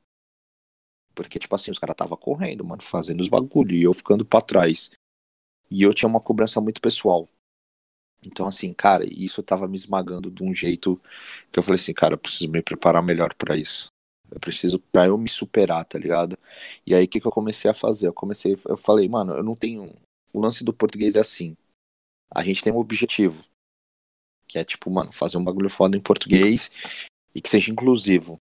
porque, tipo assim, os caras tava correndo, mano, fazendo os bagulho, e eu ficando pra trás. E eu tinha uma cobrança muito pessoal. Então, assim, cara, isso tava me esmagando de um jeito que eu falei assim, cara, eu preciso me preparar melhor pra isso. Eu preciso pra eu me superar, tá ligado? E aí, o que, que eu comecei a fazer? Eu comecei, eu falei, mano, eu não tenho. O lance do português é assim. A gente tem um objetivo. Que é, tipo, mano, fazer um bagulho foda em português e que seja inclusivo.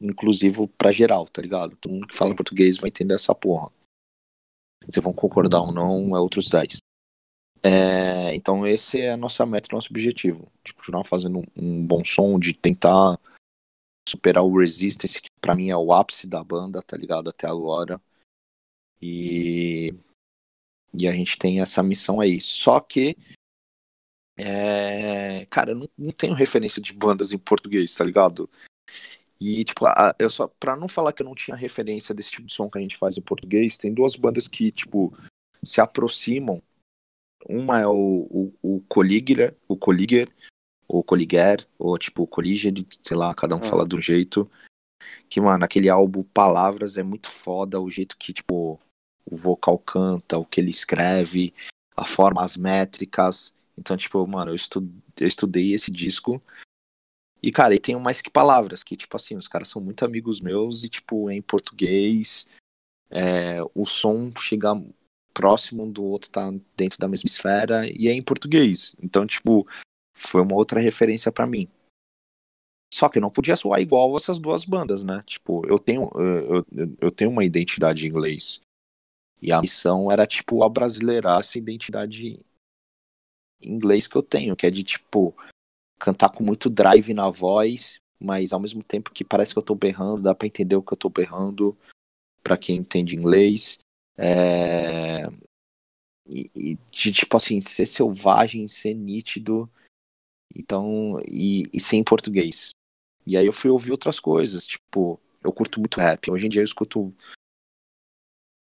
Inclusivo pra geral, tá ligado? Todo mundo que fala português vai entender essa porra. Se vão concordar ou não, é outros 10. É, então esse é a nossa meta, nosso objetivo. De continuar fazendo um, bom som, de tentar superar o Resistance, que pra mim é o ápice da banda, tá ligado? Até agora. E, e a gente tem essa missão aí. Só que, é, cara, eu não, não tenho referência de bandas em português, tá ligado? E, tipo, a- eu só, pra não falar que eu não tinha referência desse tipo de som que a gente faz em português, tem duas bandas que, tipo, se aproximam. Uma é o, o, o Colliger, o Colliger, ou Colliger, ou tipo, Colliger, sei lá, cada um Hum. fala de um jeito. Que, mano, aquele álbum Palavras é muito foda, o jeito que, tipo, o vocal canta, o que ele escreve, a forma, as métricas. Então, tipo, mano, eu, eu estudei esse disco. E, cara, e tem mais que palavras, que, tipo assim, os caras são muito amigos meus e, tipo, é em português. É, o som chega próximo um do outro, tá dentro da mesma esfera e é em português. Então, tipo, foi uma outra referência pra mim. Só que não podia soar igual essas duas bandas, né? Tipo, eu tenho, eu, eu, eu tenho uma identidade em inglês. E a missão era, tipo, abrasileirar essa identidade em inglês que eu tenho, que é de, tipo, cantar com muito drive na voz, mas ao mesmo tempo que parece que eu tô berrando, dá pra entender o que eu tô berrando, pra quem entende inglês. É... E, e de, tipo assim, ser selvagem, ser nítido, então, e, e ser em português. E aí eu fui ouvir outras coisas, tipo, eu curto muito rap. Hoje em dia eu escuto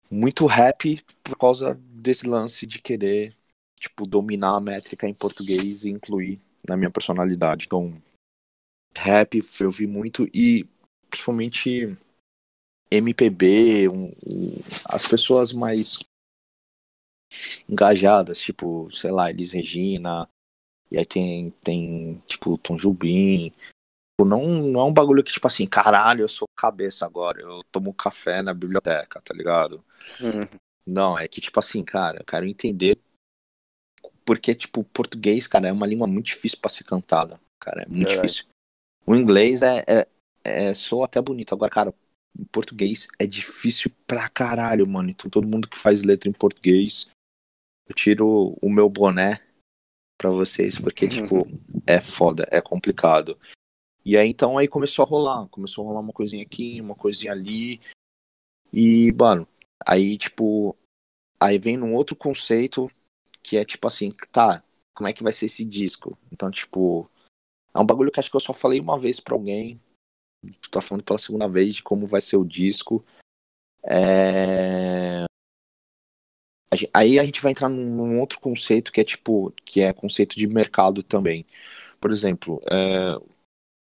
muito rap por causa desse lance de querer, tipo, dominar a métrica em português e incluir na minha personalidade. Então, rap eu ouvi muito e principalmente MPB, um, um, as pessoas mais engajadas, tipo, sei lá, Elis Regina, e aí tem, tem tipo, Tom Jubim, não, não é um bagulho que, tipo assim, caralho, eu sou cabeça agora, eu tomo café na biblioteca, tá ligado? Uhum. Não, é que, tipo assim, cara, eu quero entender porque, tipo, português, cara, é uma língua muito difícil para ser cantada, cara, é muito Verdade. difícil. O inglês é, é, é soa até bonito, agora, cara, o português é difícil pra caralho, mano. Então todo mundo que faz letra em português, eu tiro o meu boné pra vocês, porque, tipo, é foda, é complicado. E aí, então, aí começou a rolar. Começou a rolar uma coisinha aqui, uma coisinha ali. E, mano, aí, tipo, aí vem num outro conceito que é, tipo assim, tá, como é que vai ser esse disco? Então, tipo, é um bagulho que acho que eu só falei uma vez pra alguém. Tu tá falando pela segunda vez de como vai ser o disco. É... Aí a gente vai entrar num, num outro conceito que é tipo, que é conceito de mercado também. Por exemplo, é,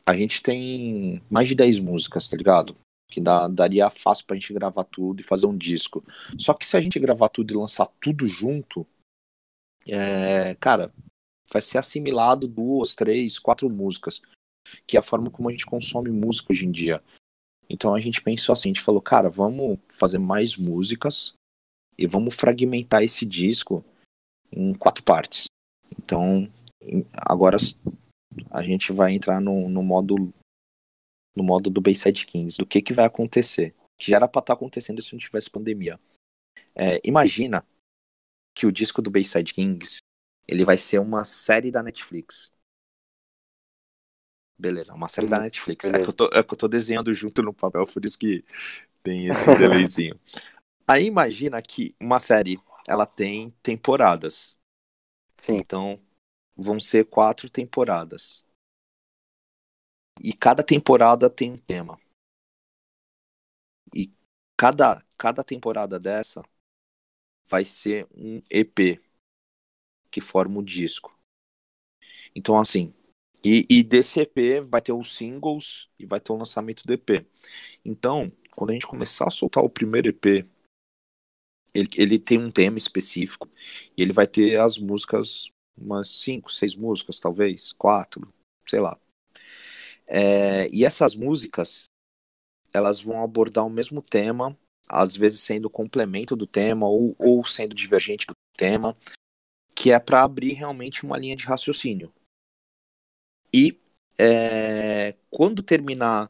a gente tem mais de 10 músicas, tá ligado? Que dá, daria fácil pra gente gravar tudo e fazer um disco. Só que se a gente gravar tudo e lançar tudo junto, é, cara, vai ser assimilado duas, três, quatro músicas, que é a forma como a gente consome música hoje em dia. Então a gente pensou assim, a gente falou, cara, vamos fazer mais músicas e vamos fragmentar esse disco em quatro partes. Então, agora a gente vai entrar no, no modo no modo do Bayside Kings, do que que vai acontecer, que já era pra estar acontecendo se não tivesse pandemia. É, imagina que o disco do Bayside Kings ele vai ser uma série da Netflix. Beleza, uma série da Hum, Netflix. É que, eu tô, é que eu tô desenhando junto no papel, por isso que tem esse delayzinho. Aí imagina que uma série, ela tem temporadas. Sim. Então, vão ser quatro temporadas. E cada temporada tem um tema. E cada, cada temporada dessa vai ser um EP que forma o disco. Então, assim, e, e desse EP vai ter os singles e vai ter o lançamento do EP. Então, quando a gente começar a soltar o primeiro EP, ele, ele tem um tema específico e ele vai ter as músicas, umas cinco, seis músicas, talvez, quatro, sei lá. É, e essas músicas, elas vão abordar o mesmo tema, às vezes sendo complemento do tema ou, ou sendo divergente do tema, que é para abrir realmente uma linha de raciocínio. E é, quando terminar,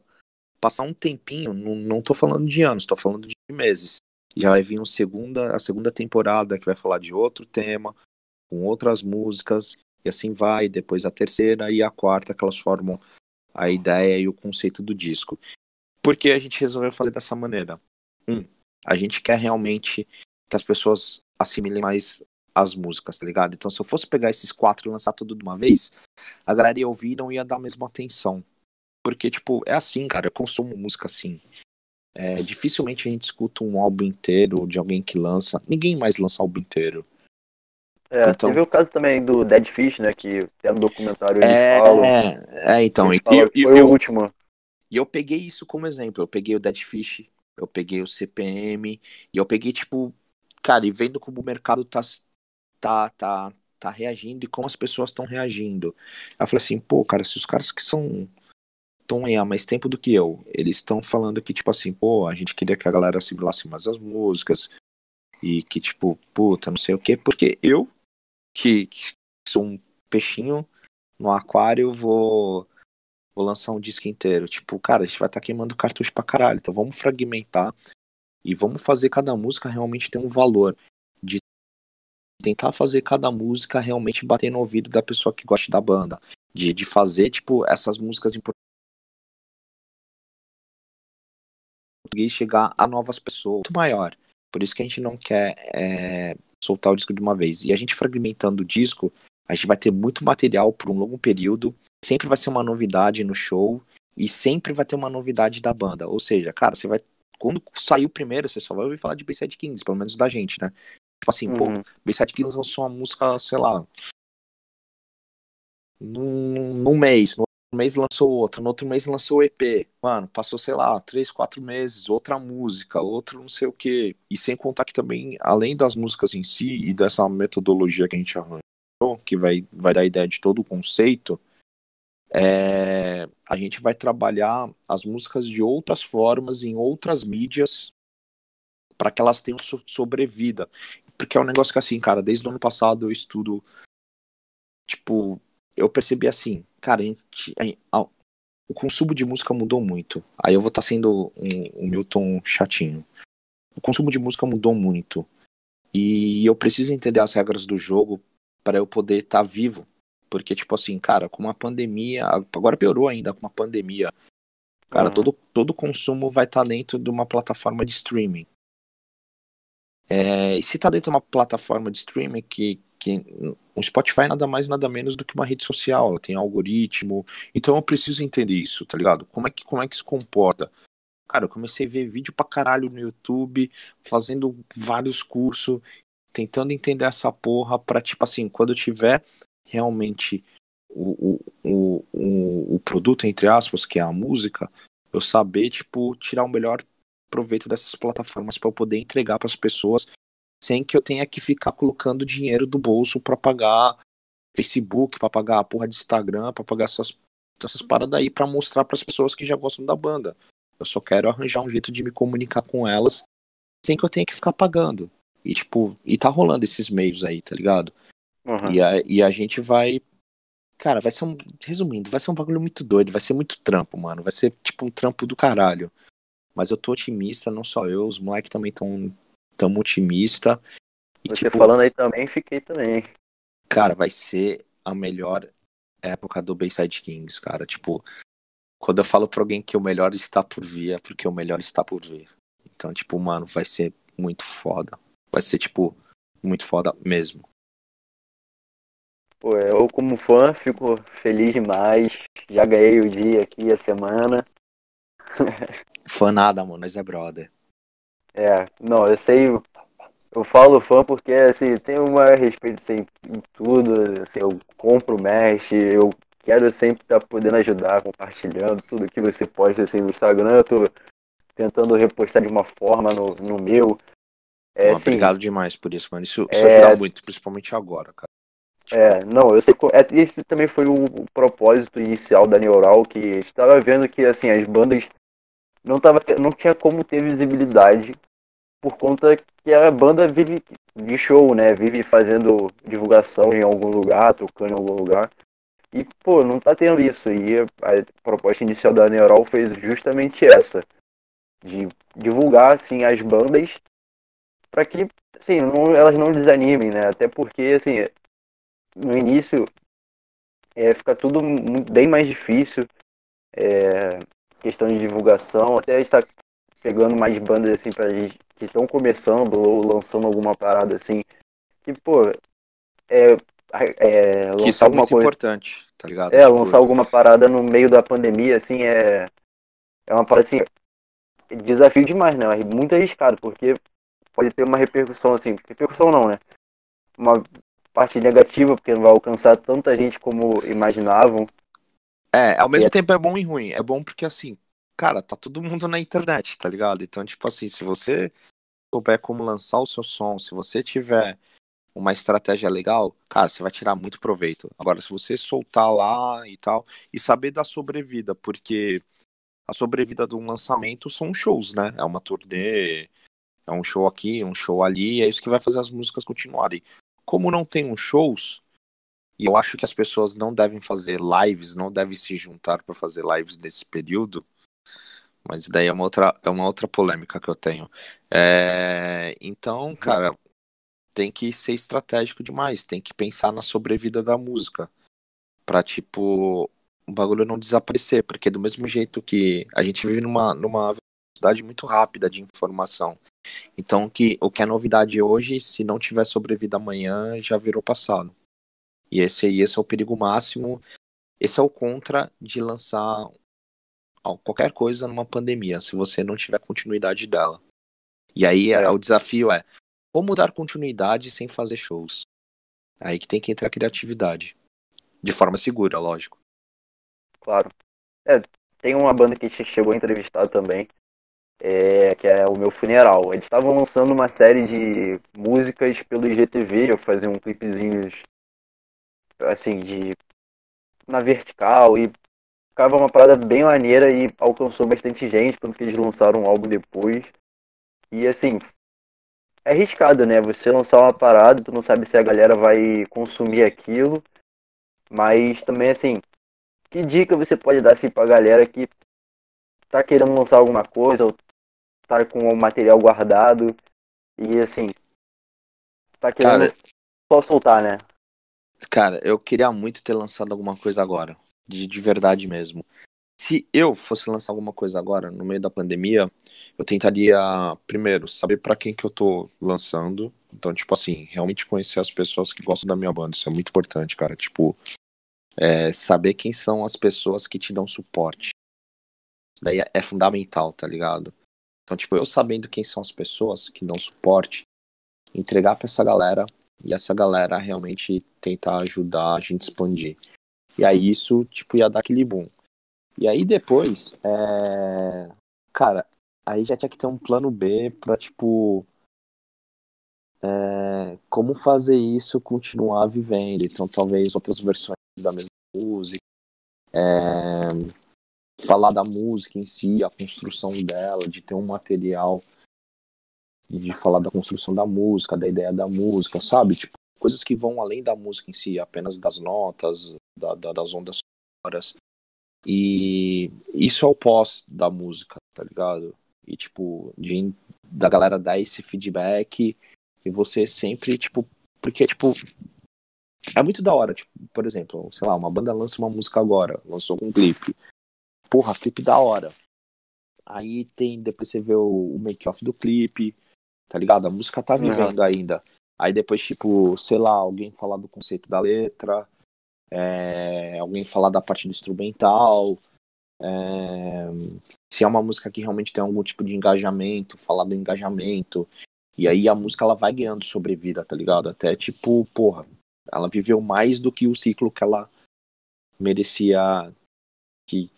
passar um tempinho, não, tô falando de anos, tô falando de meses. Já vai vir um segunda, a segunda temporada que vai falar de outro tema, com outras músicas, e assim vai, depois a terceira e a quarta, que elas formam a ideia e o conceito do disco. Por que a gente resolveu fazer dessa maneira? Um, a gente quer realmente que as pessoas assimilem mais as músicas, tá ligado? Então, se eu fosse pegar esses quatro e lançar tudo de uma vez, a galera ia ouvir e não ia dar a mesma atenção. Porque, tipo, é assim, cara, eu consumo música assim. É, dificilmente a gente escuta um álbum inteiro de alguém que lança. Ninguém mais lança álbum inteiro. É, Então- teve o caso também do Dead Fish, né? Que até no documentário eles falam. É, é então. E, falam que e- foi eu, o último. E eu peguei isso como exemplo. Eu peguei o Dead Fish, eu peguei o CPM, e eu peguei, tipo, cara, e vendo como o mercado tá, tá, tá, tá reagindo e como as pessoas estão reagindo. Eu falei assim, pô, cara, se os caras que são estão aí há mais tempo do que eu, eles estão falando que, tipo assim, pô, a gente queria que a galera assimilasse mais as músicas, e que, tipo, puta, não sei o quê, porque eu, que, que sou um peixinho no aquário, vou vou lançar um disco inteiro. Tipo, cara, a gente vai estar queimando cartucho pra caralho. Então vamos fragmentar e vamos fazer cada música realmente ter um valor. Tentar fazer cada música realmente bater no ouvido da pessoa que gosta da banda. De, de fazer, tipo, essas músicas em português chegar a novas pessoas. Muito maior. Por isso que a gente não quer é, soltar o disco de uma vez. E a gente fragmentando o disco, a gente vai ter muito material por um longo período sempre vai ser uma novidade no show e sempre vai ter uma novidade da banda. Ou seja, cara, você vai. Quando sair o primeiro, você só vai ouvir falar de Bayside Kings, pelo menos da gente, né? Tipo assim, pô, Uhum. Bayside Kings lançou uma música, sei lá. Num, num mês. No outro mês lançou outra. No outro mês lançou o EP. Mano, passou, sei lá, três, quatro meses, outra música, outro não sei o quê. E sem contar que também, além das músicas em si e dessa metodologia que a gente arranjou, que vai, vai dar ideia de todo o conceito é, a gente vai trabalhar as músicas de outras formas, em outras mídias, para que elas tenham so sobrevida. Porque é um negócio que, assim, cara, desde o ano passado eu estudo. Tipo, eu percebi assim, cara, a gente, a, a, o consumo de música mudou muito. Aí eu vou estar tá sendo um, um Milton chatinho. O consumo de música mudou muito. E eu preciso entender as regras do jogo para eu poder estar tá vivo. Porque, tipo assim, cara, com uma pandemia. Agora piorou ainda com uma pandemia. Cara, uhum. todo, todo consumo vai estar tá dentro de uma plataforma de streaming. É, e se tá dentro de uma plataforma de streaming que, que o Spotify nada mais nada menos do que uma rede social, ela tem algoritmo, então eu preciso entender isso, tá ligado? Como é que como é que se comporta? Cara, eu comecei a ver vídeo pra caralho no YouTube, fazendo vários cursos, tentando entender essa porra pra, tipo assim, quando eu tiver realmente o, o, o, o produto, entre aspas, que é a música, eu saber, tipo, tirar o melhor proveito dessas plataformas para eu poder entregar para as pessoas sem que eu tenha que ficar colocando dinheiro do bolso para pagar Facebook, para pagar a porra de Instagram, para pagar essas, essas paradas aí para mostrar para as pessoas que já gostam da banda. Eu só quero arranjar um jeito de me comunicar com elas sem que eu tenha que ficar pagando. E tipo, e tá rolando esses meios aí, tá ligado? Uhum. E, a, e a gente vai. Cara, vai ser um. Resumindo, vai ser um bagulho muito doido, vai ser muito trampo, mano. Vai ser tipo um trampo do caralho. Mas eu tô otimista, não só eu, os moleques também tão, tão otimista. E, Você tipo, falando aí também, fiquei também. Cara, vai ser a melhor época do Bayside Kings, cara. Tipo, quando eu falo pra alguém que o melhor está por vir, é porque o melhor está por vir. Então, tipo, mano, vai ser muito foda. Vai ser, tipo, muito foda mesmo. Pô, eu como fã fico feliz demais. Já ganhei o dia aqui, a semana. Fã nada, mano, nós é brother. É, não, eu sei, eu falo fã porque, assim, tenho um maior respeito, assim, em tudo, assim, eu compro mesh, eu quero sempre estar tá podendo ajudar, compartilhando tudo que você posta, assim, no Instagram, eu tô tentando repostar de uma forma no, no meu. É, assim, obrigado demais por isso, mano, isso, isso é... ajuda muito, principalmente agora, cara. Tipo... É, não, eu sei é, esse também foi o, o propósito inicial da Neural, que estava vendo que, assim, as bandas não, tava, não tinha como ter visibilidade por conta que a banda vive de show, né? Vive fazendo divulgação em algum lugar, tocando em algum lugar. E, pô, não tá tendo isso. E a proposta inicial da Neural fez justamente essa. De divulgar, assim, as bandas para que, assim, não, elas não desanimem, né? Até porque, assim, no início é, fica tudo bem mais difícil. É, questão de divulgação, até está pegando mais bandas assim pra gente que estão começando ou lançando alguma parada assim. Que, pô, é. é que isso é muito coisa... importante, tá ligado? É, tipo... lançar alguma parada no meio da pandemia, assim, é. É uma parada assim. Desafio demais, né? É muito arriscado, porque pode ter uma repercussão assim. Repercussão não, né? Uma parte negativa, porque não vai alcançar tanta gente como imaginavam. É, ao mesmo é... tempo é bom e ruim. É bom porque, assim, cara, tá todo mundo na internet, tá ligado? Então, tipo assim, se você souber como lançar o seu som, se você tiver uma estratégia legal, cara, você vai tirar muito proveito. Agora, se você soltar lá e tal, e saber da sobrevida, porque a sobrevida de um lançamento são shows, né? É uma turnê, é um show aqui, um show ali, é isso que vai fazer as músicas continuarem. Como não tem uns shows, e eu acho que as pessoas não devem fazer lives, não devem se juntar para fazer lives nesse período. Mas daí é uma outra, é uma outra polêmica que eu tenho. É, então, uhum. cara, tem que ser estratégico demais, tem que pensar na sobrevida da música. Pra, tipo, o bagulho não desaparecer. Porque do mesmo jeito que a gente vive numa, numa velocidade muito rápida de informação. Então, que, o que é novidade hoje, se não tiver sobrevida amanhã, já virou passado. E esse aí esse é o perigo máximo. Esse é o contra de lançar qualquer coisa numa pandemia, se você não tiver continuidade dela. E aí é. o desafio é como dar continuidade sem fazer shows. É aí que tem que entrar a criatividade. De forma segura, lógico. Claro. É, tem uma banda que chegou a entrevistar também, é, que é o meu funeral. Eles estavam lançando uma série de músicas pelo IGTV, eu fazia um clipezinhos assim, de na vertical e ficava uma parada bem maneira e alcançou bastante gente, tanto que eles lançaram um álbum depois. E assim, é arriscado, né? Você lançar uma parada, tu não sabe se a galera vai consumir aquilo. Mas também assim, que dica você pode dar assim pra galera que tá querendo lançar alguma coisa ou tá com o material guardado e assim, tá querendo cara, só soltar, né? Cara, eu queria muito ter lançado alguma coisa agora de, de verdade mesmo. Se eu fosse lançar alguma coisa agora, no meio da pandemia, eu tentaria, primeiro, saber para quem que eu tô lançando. Então, tipo assim, realmente conhecer as pessoas que gostam da minha banda. Isso é muito importante, cara. Tipo, é, saber quem são as pessoas que te dão suporte. Isso daí é, fundamental, tá ligado? Então, tipo, eu sabendo quem são as pessoas que dão suporte, entregar para essa galera e essa galera realmente tentar ajudar a gente expandir. E aí isso, tipo, ia dar aquele boom. E aí depois, é... cara, aí já tinha que ter um plano B pra, tipo, é... como fazer isso continuar vivendo. Então, talvez outras versões da mesma música, é... falar da música em si, a construção dela, de ter um material de falar da construção da música, da ideia da música, sabe? Tipo, coisas que vão além da música em si, apenas das notas, da, da, das ondas sonoras. E isso é o pós da música, tá ligado? E, tipo, de, da galera dar esse feedback e você sempre, tipo, porque, tipo, é muito da hora, tipo, por exemplo, sei lá, uma banda lança uma música agora, lançou um clipe. Porra, clipe da hora. Aí tem, depois você vê o, o make-off do clipe, tá ligado? A música tá vivendo uhum. ainda. Aí depois, tipo, sei lá, alguém falar do conceito da letra, é, alguém falar da parte do instrumental, é, se é uma música que realmente tem algum tipo de engajamento, falar do engajamento. E aí a música ela vai ganhando sobrevida, tá ligado? Até tipo, porra, ela viveu mais do que o ciclo que ela merecia que,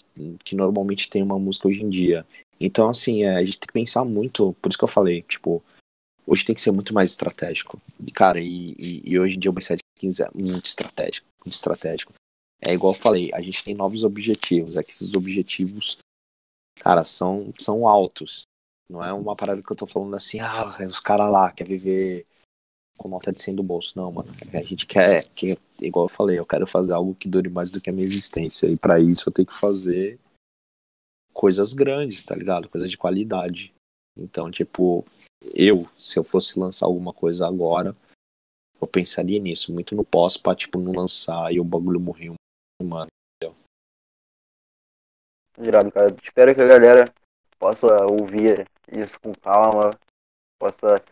que normalmente tem uma música hoje em dia. Então, assim, é, a gente tem que pensar muito, por isso que eu falei, tipo, hoje tem que ser muito mais estratégico. E, cara, e, e, e hoje em dia o B715 é muito estratégico, muito estratégico. É igual eu falei, a gente tem novos objetivos. É que esses objetivos, cara, são, são altos. Não é uma parada que eu tô falando assim, ah, os caras lá quer viver com nota de 100 do bolso. Não, mano. A gente quer, que, igual eu falei, eu quero fazer algo que dure mais do que a minha existência. E para isso eu tenho que fazer coisas grandes, tá ligado? Coisas de qualidade. Então, tipo, eu, se eu fosse lançar alguma coisa agora, eu pensaria nisso, muito no pós pra, tipo, não lançar e o bagulho morrer uma semana, entendeu? Irado, cara. Espero que a galera possa ouvir isso com calma, possa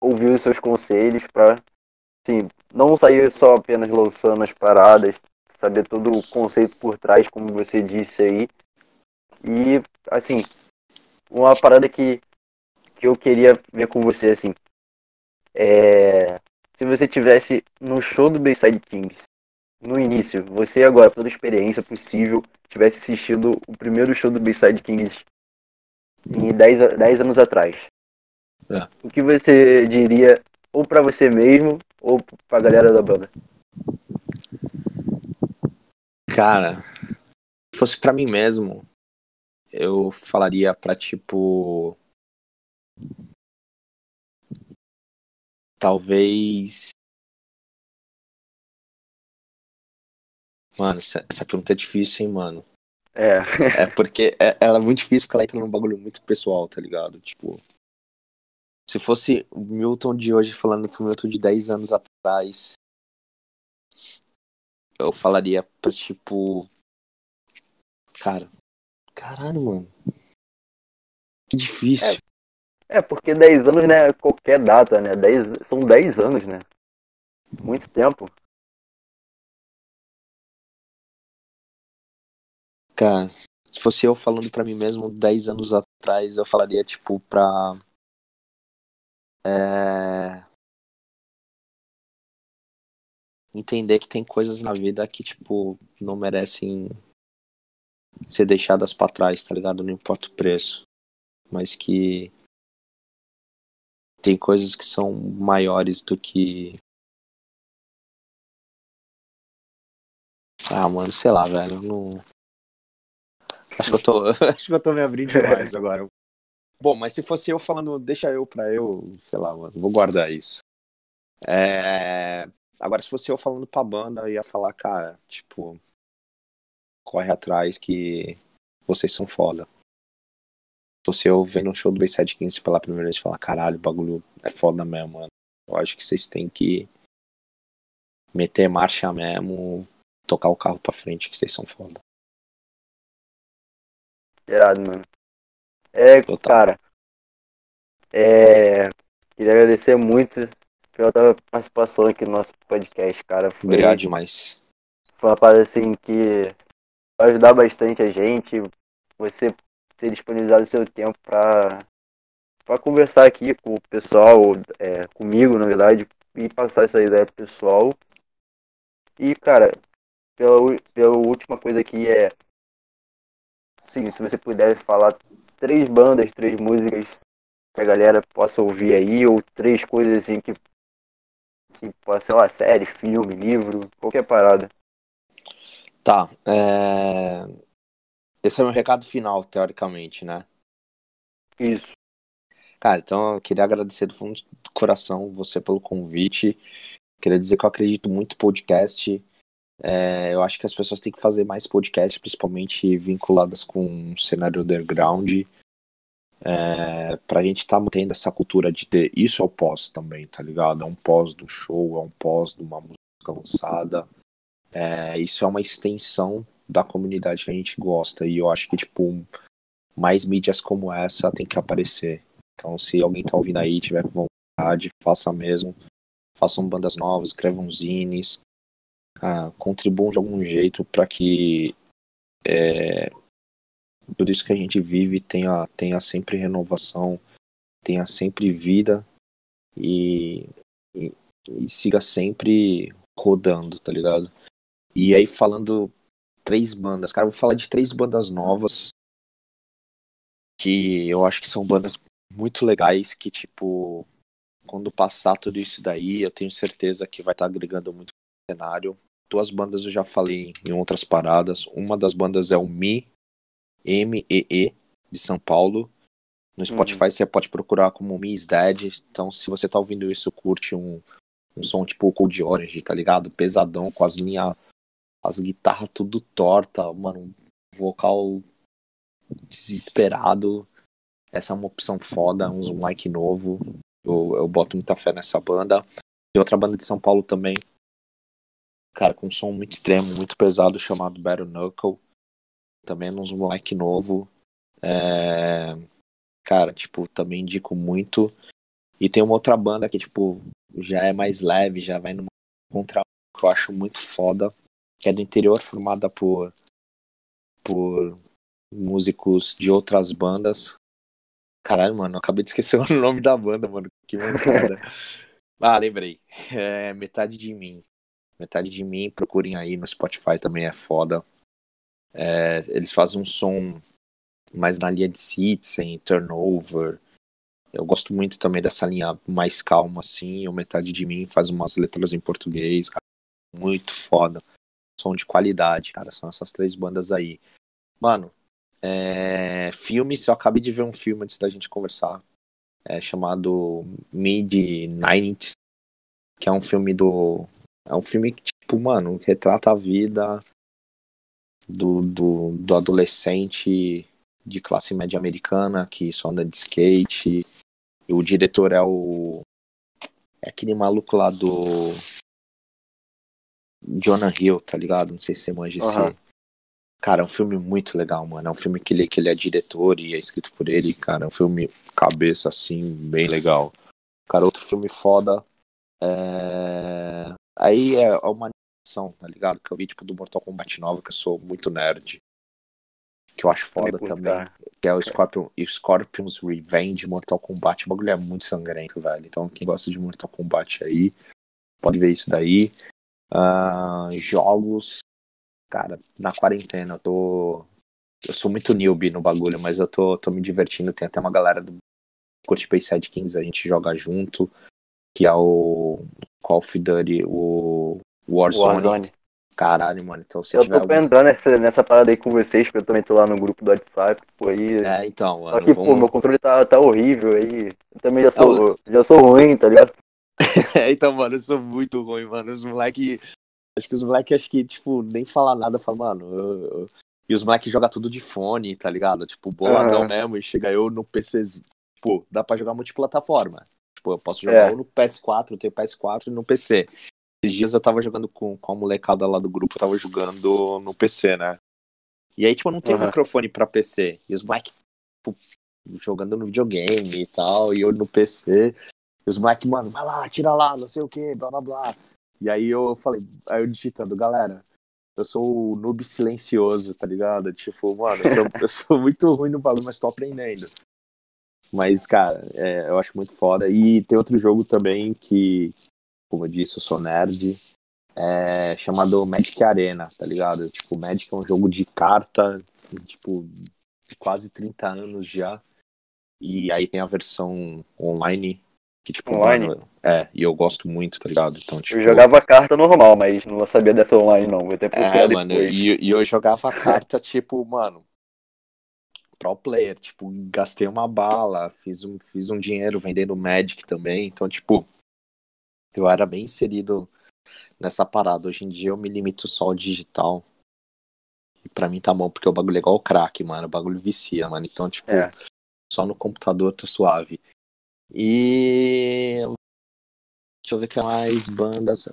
ouvir os seus conselhos pra, assim, não sair só apenas lançando as paradas, saber todo o conceito por trás, como você disse aí. E, assim, uma parada que que eu queria ver com você, assim. É... Se você tivesse no show do Bayside Kings, no início, você agora, toda a experiência possível, tivesse assistido o primeiro show do Bayside Kings em 10, 10 anos atrás. É. O que você diria ou para você mesmo ou pra galera da banda? Cara, se fosse para mim mesmo, eu falaria pra tipo Talvez. Mano, essa, pergunta é difícil, hein, mano. É. é porque é, ela é muito difícil porque ela entra num bagulho muito pessoal, tá ligado? Tipo. Se fosse o Milton de hoje falando com o Milton de 10 anos atrás, eu falaria pra tipo. Cara. Caralho, mano. Que difícil. É, é, porque 10 anos não é qualquer data, né? 10, são 10 anos, né? Muito tempo. Cara, se fosse eu falando para mim mesmo 10 anos atrás, eu falaria, tipo, pra. É... Entender que tem coisas na vida que, tipo, não merecem ser deixadas para trás, tá ligado? Não importa o preço. Mas que tem coisas que são maiores do que Ah, mano, sei lá, velho. Não... Acho que eu tô. Acho que eu tô me abrindo demais agora. Bom, mas se fosse eu falando, deixa eu pra eu, sei lá, mano, vou guardar isso. É... Agora, se fosse eu falando pra banda, eu ia falar, cara, tipo, corre atrás que vocês são foda. Se fosse eu vendo um show do Bayside 15 pela primeira vez e falar, caralho, o bagulho é foda mesmo, mano. Eu acho que vocês têm que meter marcha mesmo, tocar o carro pra frente, que vocês são foda. Irado, mano. É, Total. cara. É. Queria agradecer muito pela tua participação aqui no nosso podcast, cara. Foi, Obrigado demais. foi uma parada assim que vai ajudar bastante a gente. Você ter disponibilizado o seu tempo pra, pra conversar aqui com o pessoal, é, comigo, na verdade, e passar essa ideia pro pessoal. E, cara, pela, pela última coisa aqui é. Sim, se você puder falar três bandas, três músicas que a galera possa ouvir aí, ou três coisas assim que. que sei lá, série, filme, livro, qualquer parada. Tá, é... esse é o meu recado final, teoricamente, né? Isso. Cara, então eu queria agradecer do fundo do coração você pelo convite. Queria dizer que eu acredito muito em podcast. É, eu acho que as pessoas têm que fazer mais podcast, principalmente vinculadas com o cenário underground. É, pra gente estar mantendo essa cultura de ter. Isso é o pós também, tá ligado? É um pós do show, é um pós de uma música lançada. É, isso é uma extensão da comunidade que a gente gosta. E eu acho que, tipo, mais mídias como essa tem que aparecer. Então, se alguém tá ouvindo aí, tiver com vontade, faça mesmo. Façam bandas novas, escrevam zines, ah, contribuam de algum jeito para que é, tudo isso que a gente vive tenha, tenha sempre renovação, tenha sempre vida e, e, e siga sempre rodando, tá ligado? E aí, falando três bandas, cara, eu vou falar de três bandas novas que eu acho que são bandas muito legais que, tipo, quando passar tudo isso daí, eu tenho certeza que vai estar agregando muito no cenário. Duas bandas eu já falei em outras paradas. Uma das bandas é o Mi, M-E-E, de São Paulo. No Spotify você pode procurar como Me is Dead. Então, se você tá ouvindo isso, curte um, um som tipo Cold Orange, tá ligado? Pesadão, com as linhas, as guitarras tudo torta, mano, um vocal desesperado. Essa é uma opção foda, uns um like novo. Eu, eu boto muita fé nessa banda. E outra banda de São Paulo também. Cara, com um som muito extremo, muito pesado, chamado Battle Knuckle. Também uns moleque novo. É... Cara, tipo, também indico muito. E tem uma outra banda que, tipo, já é mais leve, já vai numa contra que eu acho muito foda. Que é do interior, formada por, por músicos de outras bandas. Caralho, mano, acabei de esquecer o nome da banda, mano. Que mancada. ah, lembrei. É Metade de Mim. Metade de Mim, procurem aí no Spotify também é foda. É, eles fazem um som mais na linha de Citizen, Turnover. Eu gosto muito também dessa linha mais calma, assim. O Metade de Mim faz umas letras em português, cara. Muito foda. Som de qualidade, cara. São essas três bandas aí. Mano, é, filmes, eu acabei de ver um filme antes da gente conversar, é, chamado Mid-90s, que é um filme do. É um filme que, tipo, mano, retrata a vida do, do, do adolescente de classe média americana que só anda de skate. E o diretor é o. É aquele maluco lá do. Jonah Hill, tá ligado? Não sei se você manja esse. Aham. Cara, é um filme muito legal, mano. É um filme que ele, que ele é diretor e é escrito por ele, cara. É um filme cabeça, assim, bem legal. Cara, outro filme foda. É... Aí é uma animação, tá ligado? Que eu vi, tipo, do Mortal Kombat 9, que eu sou muito nerd. Que eu acho foda também. cara. Que é o Scorpion, Scorpion's Revenge Mortal Kombat. O bagulho é muito sangrento, velho. Então, quem gosta de Mortal Kombat aí, pode ver isso daí. Ah, jogos. Cara, na quarentena eu tô. Eu sou muito newbie no bagulho, mas eu tô, tô me divertindo. Tem até uma galera do Curte Payside Kings, a gente joga junto. Que é o Call of Duty, o Warzone. Warzone. Caralho, mano. Então se Eu tiver. tô pra entrar nessa, nessa parada aí com vocês, porque eu também tô lá no grupo do WhatsApp, pô, aí. É, então, Só mano. que, pô, vamos- meu controle tá, tá horrível aí. Eu também já sou, já sou ruim, tá ligado? Então, mano, eu sou muito ruim, mano. Os moleque. Acho que os moleque, acho que, tipo, nem falar nada, fala, mano. eu- eu- E os moleque jogam tudo de fone, tá ligado? Tipo, boladão Aham. mesmo. E chega eu no PC. Pô, dá pra jogar multiplataforma. Tipo, eu posso jogar É. ou no PS4, eu tenho PS4 e no PC. Esses dias eu tava jogando com, com a molecada lá do grupo, eu tava jogando no PC, né? E aí, tipo, eu não tenho Aham. microfone pra PC. E os moleque, tipo, jogando no videogame e tal, e eu no PC. E os moleque, mano, vai lá, tira lá, não sei o que, blá blá blá. E aí eu falei, aí eu digitando, galera, eu sou o noob silencioso, tá ligado? Tipo, mano, eu sou, eu sou muito ruim no bagulho, mas tô aprendendo. Mas, cara, é, eu acho muito foda. E tem outro jogo também que, como eu disse, eu sou nerd, é chamado Magic Arena, tá ligado? Tipo, Magic é um jogo de carta, tipo, de quase 30 anos já. E aí tem a versão online, que, tipo, Online? mano, é, e eu gosto muito, tá ligado? Então, tipo. Eu jogava carta normal, mas não sabia dessa online, não. Vou que É, mano, e, e eu jogava carta, tipo, mano, pro player, tipo, gastei uma bala, fiz um, fiz um dinheiro vendendo Magic também, então, tipo, eu era bem inserido nessa parada. Hoje em dia eu me limito só ao digital. E pra mim tá bom, porque o bagulho é igual o crack, mano, o bagulho vicia, mano, então, tipo, É. só no computador tô suave. E... Deixa eu ver que mais, bandas...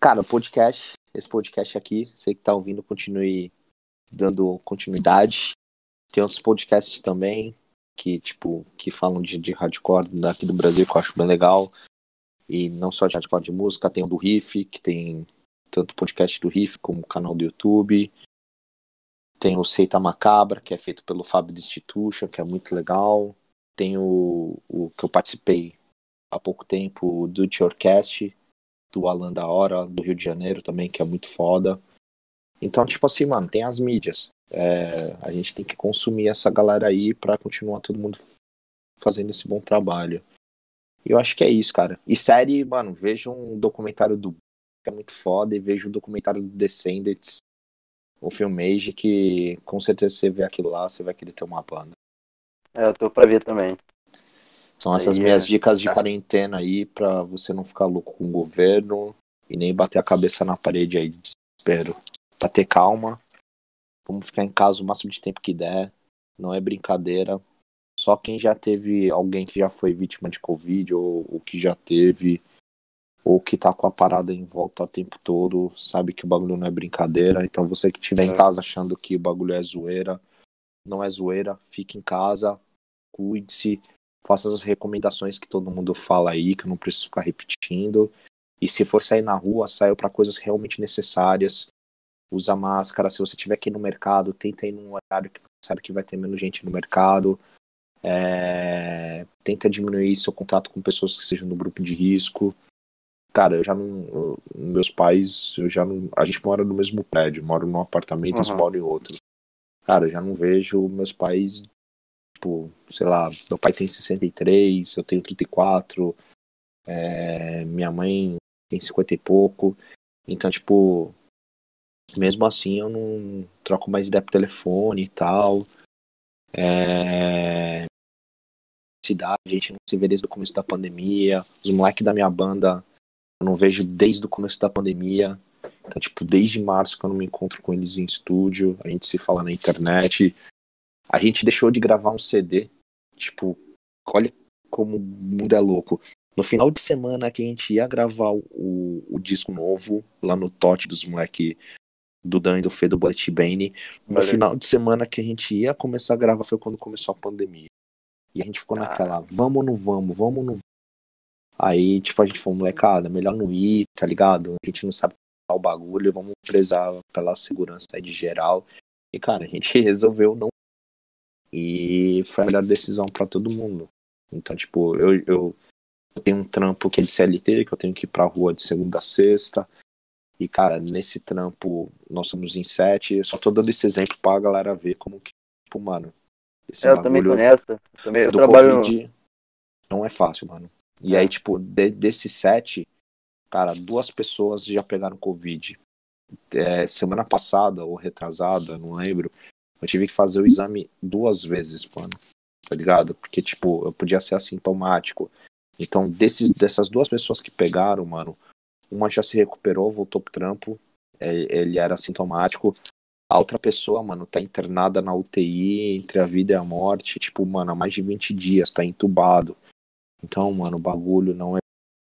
Cara, podcast, esse podcast aqui, você que tá ouvindo, continue dando continuidade. Tem outros podcasts também que, tipo, que falam de, de hardcore daqui do Brasil, que eu acho bem legal. E não só de hardcore de música, tem o do Riff, que tem tanto podcast do Riff como o canal do YouTube. Tem o Seita Macabra, que é feito pelo Fábio Destitution, que é muito legal. Tem o, o que eu participei há pouco tempo, o Do It Yourcast, do Alan da Hora, do Rio de Janeiro também, que é muito foda. Então, tipo assim, mano, tem as mídias. É, a gente tem que consumir essa galera aí pra continuar todo mundo fazendo esse bom trabalho. E eu acho que é isso, cara. E série, mano, veja um documentário do que é muito foda e veja o documentário do Descendants, o Filmage, que com certeza você vê aquilo lá, você vai querer ter uma banda. É, eu tô pra ver também. São essas Aí, minhas é. dicas de quarentena aí pra você não ficar louco com o governo e nem bater a cabeça na parede aí de desespero. Pra ter calma. Vamos ficar em casa o máximo de tempo que der. Não é brincadeira. Só quem já teve alguém que já foi vítima de Covid ou, ou que já teve ou que tá com a parada em volta o tempo todo, sabe que o bagulho não é brincadeira. Então você que estiver em É. casa achando que o bagulho é zoeira, não é zoeira, fique em casa, cuide-se, faça as recomendações que todo mundo fala aí, que eu não preciso ficar repetindo. E se for sair na rua, saia para coisas realmente necessárias. Usa máscara. Se você tiver que ir no mercado, tenta ir num horário que você sabe que vai ter menos gente no mercado. É, Tenta diminuir seu contato com pessoas que estejam no grupo de risco. Cara, eu já não. eu- meus pais, eu já não. A gente mora no mesmo prédio, moro num apartamento, eles Uhum. moram em outro. Cara, eu já não vejo meus pais tipo, sei lá, meu pai tem 63, eu tenho 34, é, minha mãe tem 50 e pouco. Então, tipo, mesmo assim eu não troco mais ideia por telefone e tal. É, cidade, a gente não se vê desde o começo da pandemia. Os moleques da minha banda eu não vejo desde o começo da pandemia. Então, tipo, desde março que eu não me encontro com eles em estúdio, a gente se fala na internet. A gente deixou de gravar um CD. Tipo, olha como o mundo é louco. No final de semana que a gente ia gravar o, o disco novo, lá no Tote dos moleque do Dan e do Fê do Bullet Bane. No Valeu. final de semana que a gente ia começar a gravar foi quando começou a pandemia. E a gente ficou Ah. naquela, vamos ou não vamos, vamos ou não vamos. Aí, tipo, a gente falou, molecada, melhor não ir, tá ligado? A gente não sabe o bagulho, vamos prezar pela segurança de geral. E, cara, a gente resolveu não. E foi a melhor decisão pra todo mundo. Então, tipo, eu, eu, eu tenho um trampo que é de CLT, que eu tenho que ir pra rua de segunda a sexta. E, cara, nesse trampo, nós somos em sete. Eu só tô dando esse exemplo pra galera ver como que, tipo, mano. Esse eu também tô nessa. Eu Também, eu trabalho. Covid não é fácil, mano. E É. aí, tipo, de- desses sete, cara, duas pessoas já pegaram Covid. é, semana passada ou retrasada, não lembro, eu tive que fazer o exame duas vezes, mano. Tá ligado? Porque, tipo, eu podia ser assintomático. Então, desses, dessas duas pessoas que pegaram, mano, uma já se recuperou, voltou pro trampo, é, ele era assintomático. A outra pessoa, mano, tá internada na UTI entre a vida e a morte, tipo, mano, há mais de 20 dias, tá entubado. Então, mano, o bagulho não é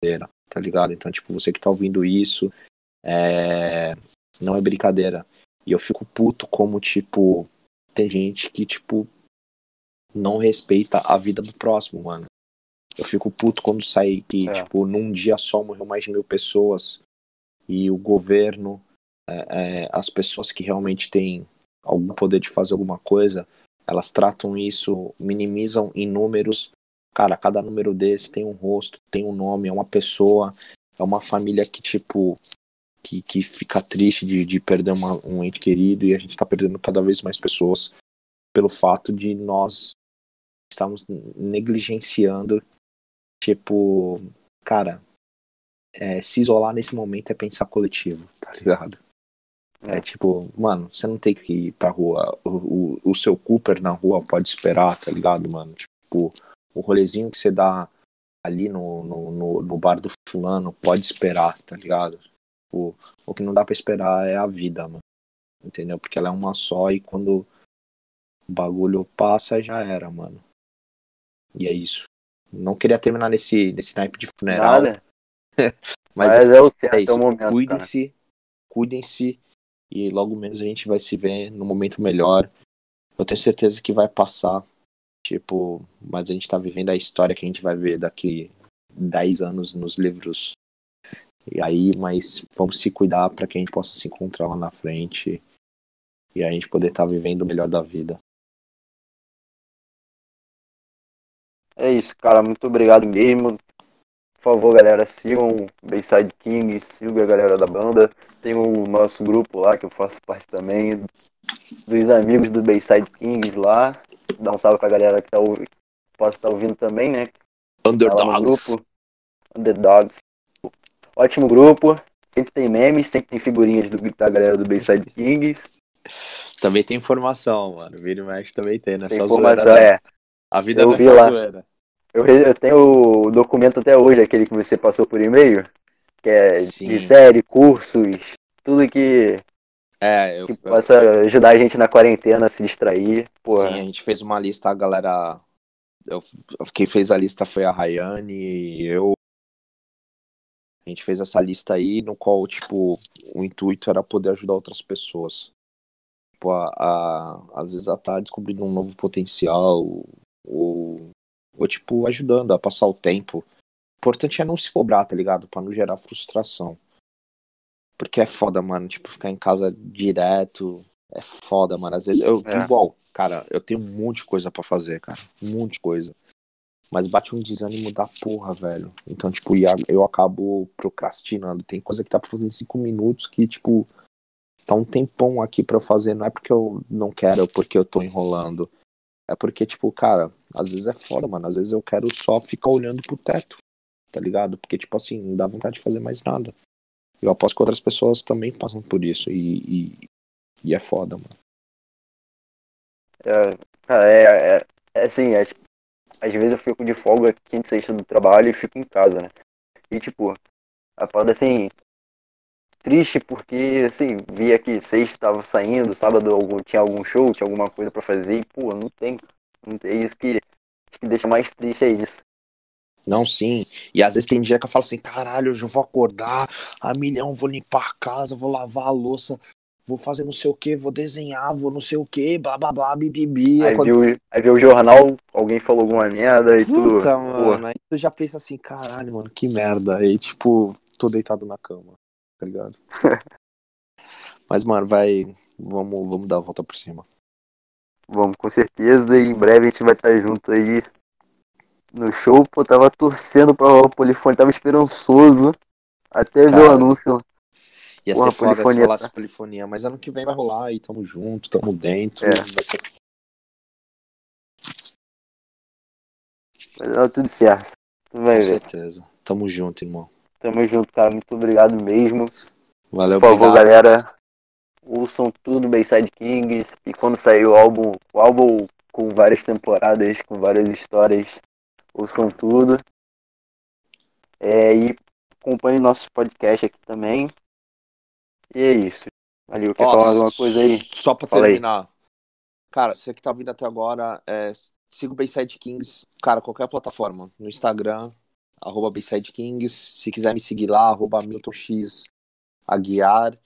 brincadeira, tá ligado? Então, tipo, você que tá ouvindo isso, é... não é brincadeira. E eu fico puto como, tipo, tem gente que, tipo, não respeita a vida do próximo, mano. Eu fico puto quando sai que, é. tipo, num dia só morreu mais de mil pessoas e o governo, é, é, as pessoas que realmente têm algum poder de fazer alguma coisa, elas tratam isso, minimizam em números. Cara, cada número desse tem um rosto, tem um nome, é uma pessoa, é uma família que, tipo, que, que fica triste de, de perder uma, um ente querido e a gente tá perdendo cada vez mais pessoas pelo fato de nós estamos negligenciando, tipo, cara, é, se isolar nesse momento é pensar coletivo, tá ligado? É, é tipo, mano, você não tem que ir pra rua. O, o, o, seu Cooper na rua pode esperar, tá ligado, mano? Tipo, o rolezinho que você dá ali no, no, no, no bar do fulano pode esperar, tá ligado? Tipo, o que não dá pra esperar é a vida, mano. Entendeu? Porque ela é uma só e quando o bagulho passa, já era, mano. E é isso. Não queria terminar nesse, nesse naipe de funeral. Nada. Mas, Mas é, o certo, é, isso. É. Cuidem-se, cuidem-se e logo menos a gente vai se ver no momento melhor. Eu tenho certeza que vai passar. Tipo, mas a gente tá vivendo a história que a gente vai ver daqui 10 anos nos livros. E aí, mas vamos se cuidar para que a gente possa se encontrar lá na frente e a gente poder estar tá vivendo o melhor da vida. É isso, cara. Muito obrigado mesmo. Por favor, galera, sigam o Bayside King, sigam a galera da banda. Tem o nosso grupo lá, que eu faço parte também, dos amigos do Bayside Kings lá. Dá um salve pra galera que tá, pode estar tá ouvindo também, né? Underdogs. Tá grupo. Underdogs. Ótimo grupo. Sempre tem memes, sempre tem figurinhas do, da galera do Bayside Kings. Também tem informação, mano. Vira e mexe também tem, né? Tem Só informação, zoeira, é. A vida eu não é só lá. zoeira. Eu, eu tenho o documento até hoje, aquele que você passou por e-mail, que é Sim. de série, cursos, tudo que, é, eu, que possa eu... ajudar a gente na quarentena a se distrair. Porra. Sim, a gente fez uma lista, a galera. Eu, quem fez a lista foi a Rayane e eu. A gente fez essa lista aí, no qual, tipo, o intuito era poder ajudar outras pessoas. Tipo, a, a, às vezes ela tá descobrindo um novo potencial, ou ou, tipo, ajudando a passar o tempo. O importante é não se cobrar, tá ligado? Pra não gerar frustração. Porque é foda, mano. Tipo, ficar em casa direto. É foda, mano. Às vezes, eu, é. igual, cara, eu tenho um monte de coisa para fazer, cara. Um monte de coisa. Mas bate um desânimo da porra, velho. Então, tipo, eu acabo procrastinando. Tem coisa que tá pra fazer em cinco minutos que, tipo, tá um tempão aqui pra eu fazer. Não é porque eu não quero, é porque eu tô enrolando. É porque, tipo, cara, às vezes é foda, mano. Às vezes eu quero só ficar olhando pro teto, tá ligado? Porque, tipo assim, não dá vontade de fazer mais nada. Eu aposto que outras pessoas também passam por isso e, e, e é foda, mano. É, é, é, é assim, é, às vezes eu fico de folga quinta e sexta do trabalho e fico em casa, né? E, tipo, a foda, assim, triste porque, assim, via que sexta tava saindo, sábado algum, tinha algum show, tinha alguma coisa para fazer e, pô, não tem. Não tem isso que, que deixa mais triste é isso. Não, sim. E às vezes tem dia que eu falo assim, caralho, hoje eu vou acordar a milhão, vou limpar a casa, vou lavar a louça, vou fazer não sei o que, vou desenhar, vou não sei o que, blá blá blá, bibibi. Aí, viu, aí viu o jornal, alguém falou alguma merda e tudo. Puta, mano, aí tu já pensa assim, caralho, mano, que merda. Aí, tipo, tô deitado na cama tá ligado? Mas, mano, vai. Vamos, vamos dar a volta por cima. Vamos, com certeza. E em breve a gente vai estar junto aí no show. Pô, tava torcendo pra o Polifone, tava esperançoso. Até Cara, ver o anúncio. Ia Porra, ser foda se rolasse tá... polifonia, mas ano que vem vai rolar e tamo junto, tamo dentro. É. Vai dar tudo certo. Tu vai Com ver. certeza. Tamo junto, irmão. Tamo junto, cara. Muito obrigado mesmo. Valeu, Por favor, obrigado. galera, ouçam tudo Bayside Kings. E quando sair o álbum, o álbum com várias temporadas, com várias histórias, ouçam tudo. É, e acompanhe nosso podcast aqui também. E é isso. Valeu, quer Ó, falar alguma coisa aí? Só pra Fala aí. terminar. Cara, você que tá vindo até agora, é, siga o Bayside Kings, cara, qualquer plataforma. No Instagram, arroba Bayside Kings. Se quiser me seguir lá, arroba Milton X Aguiar.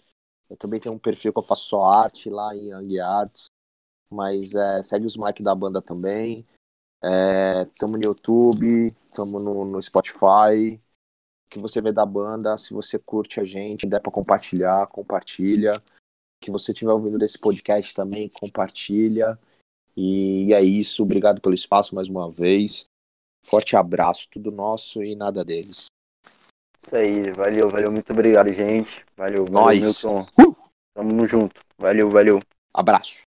Eu também tenho um perfil que eu faço só arte lá em Aguiarts. Mas é, segue os moleques da banda também. É, tamo no YouTube, tamo no, no Spotify. Que você vê da banda, se você curte a gente, der pra compartilhar, compartilha que você estiver ouvindo desse podcast também, compartilha. E é isso. Obrigado pelo espaço mais uma vez. Forte abraço, tudo nosso e nada deles. Isso aí, valeu, valeu, muito obrigado, gente. Valeu, valeu, Nós. Milton. Uh! Tamo junto. Valeu, valeu. Abraço.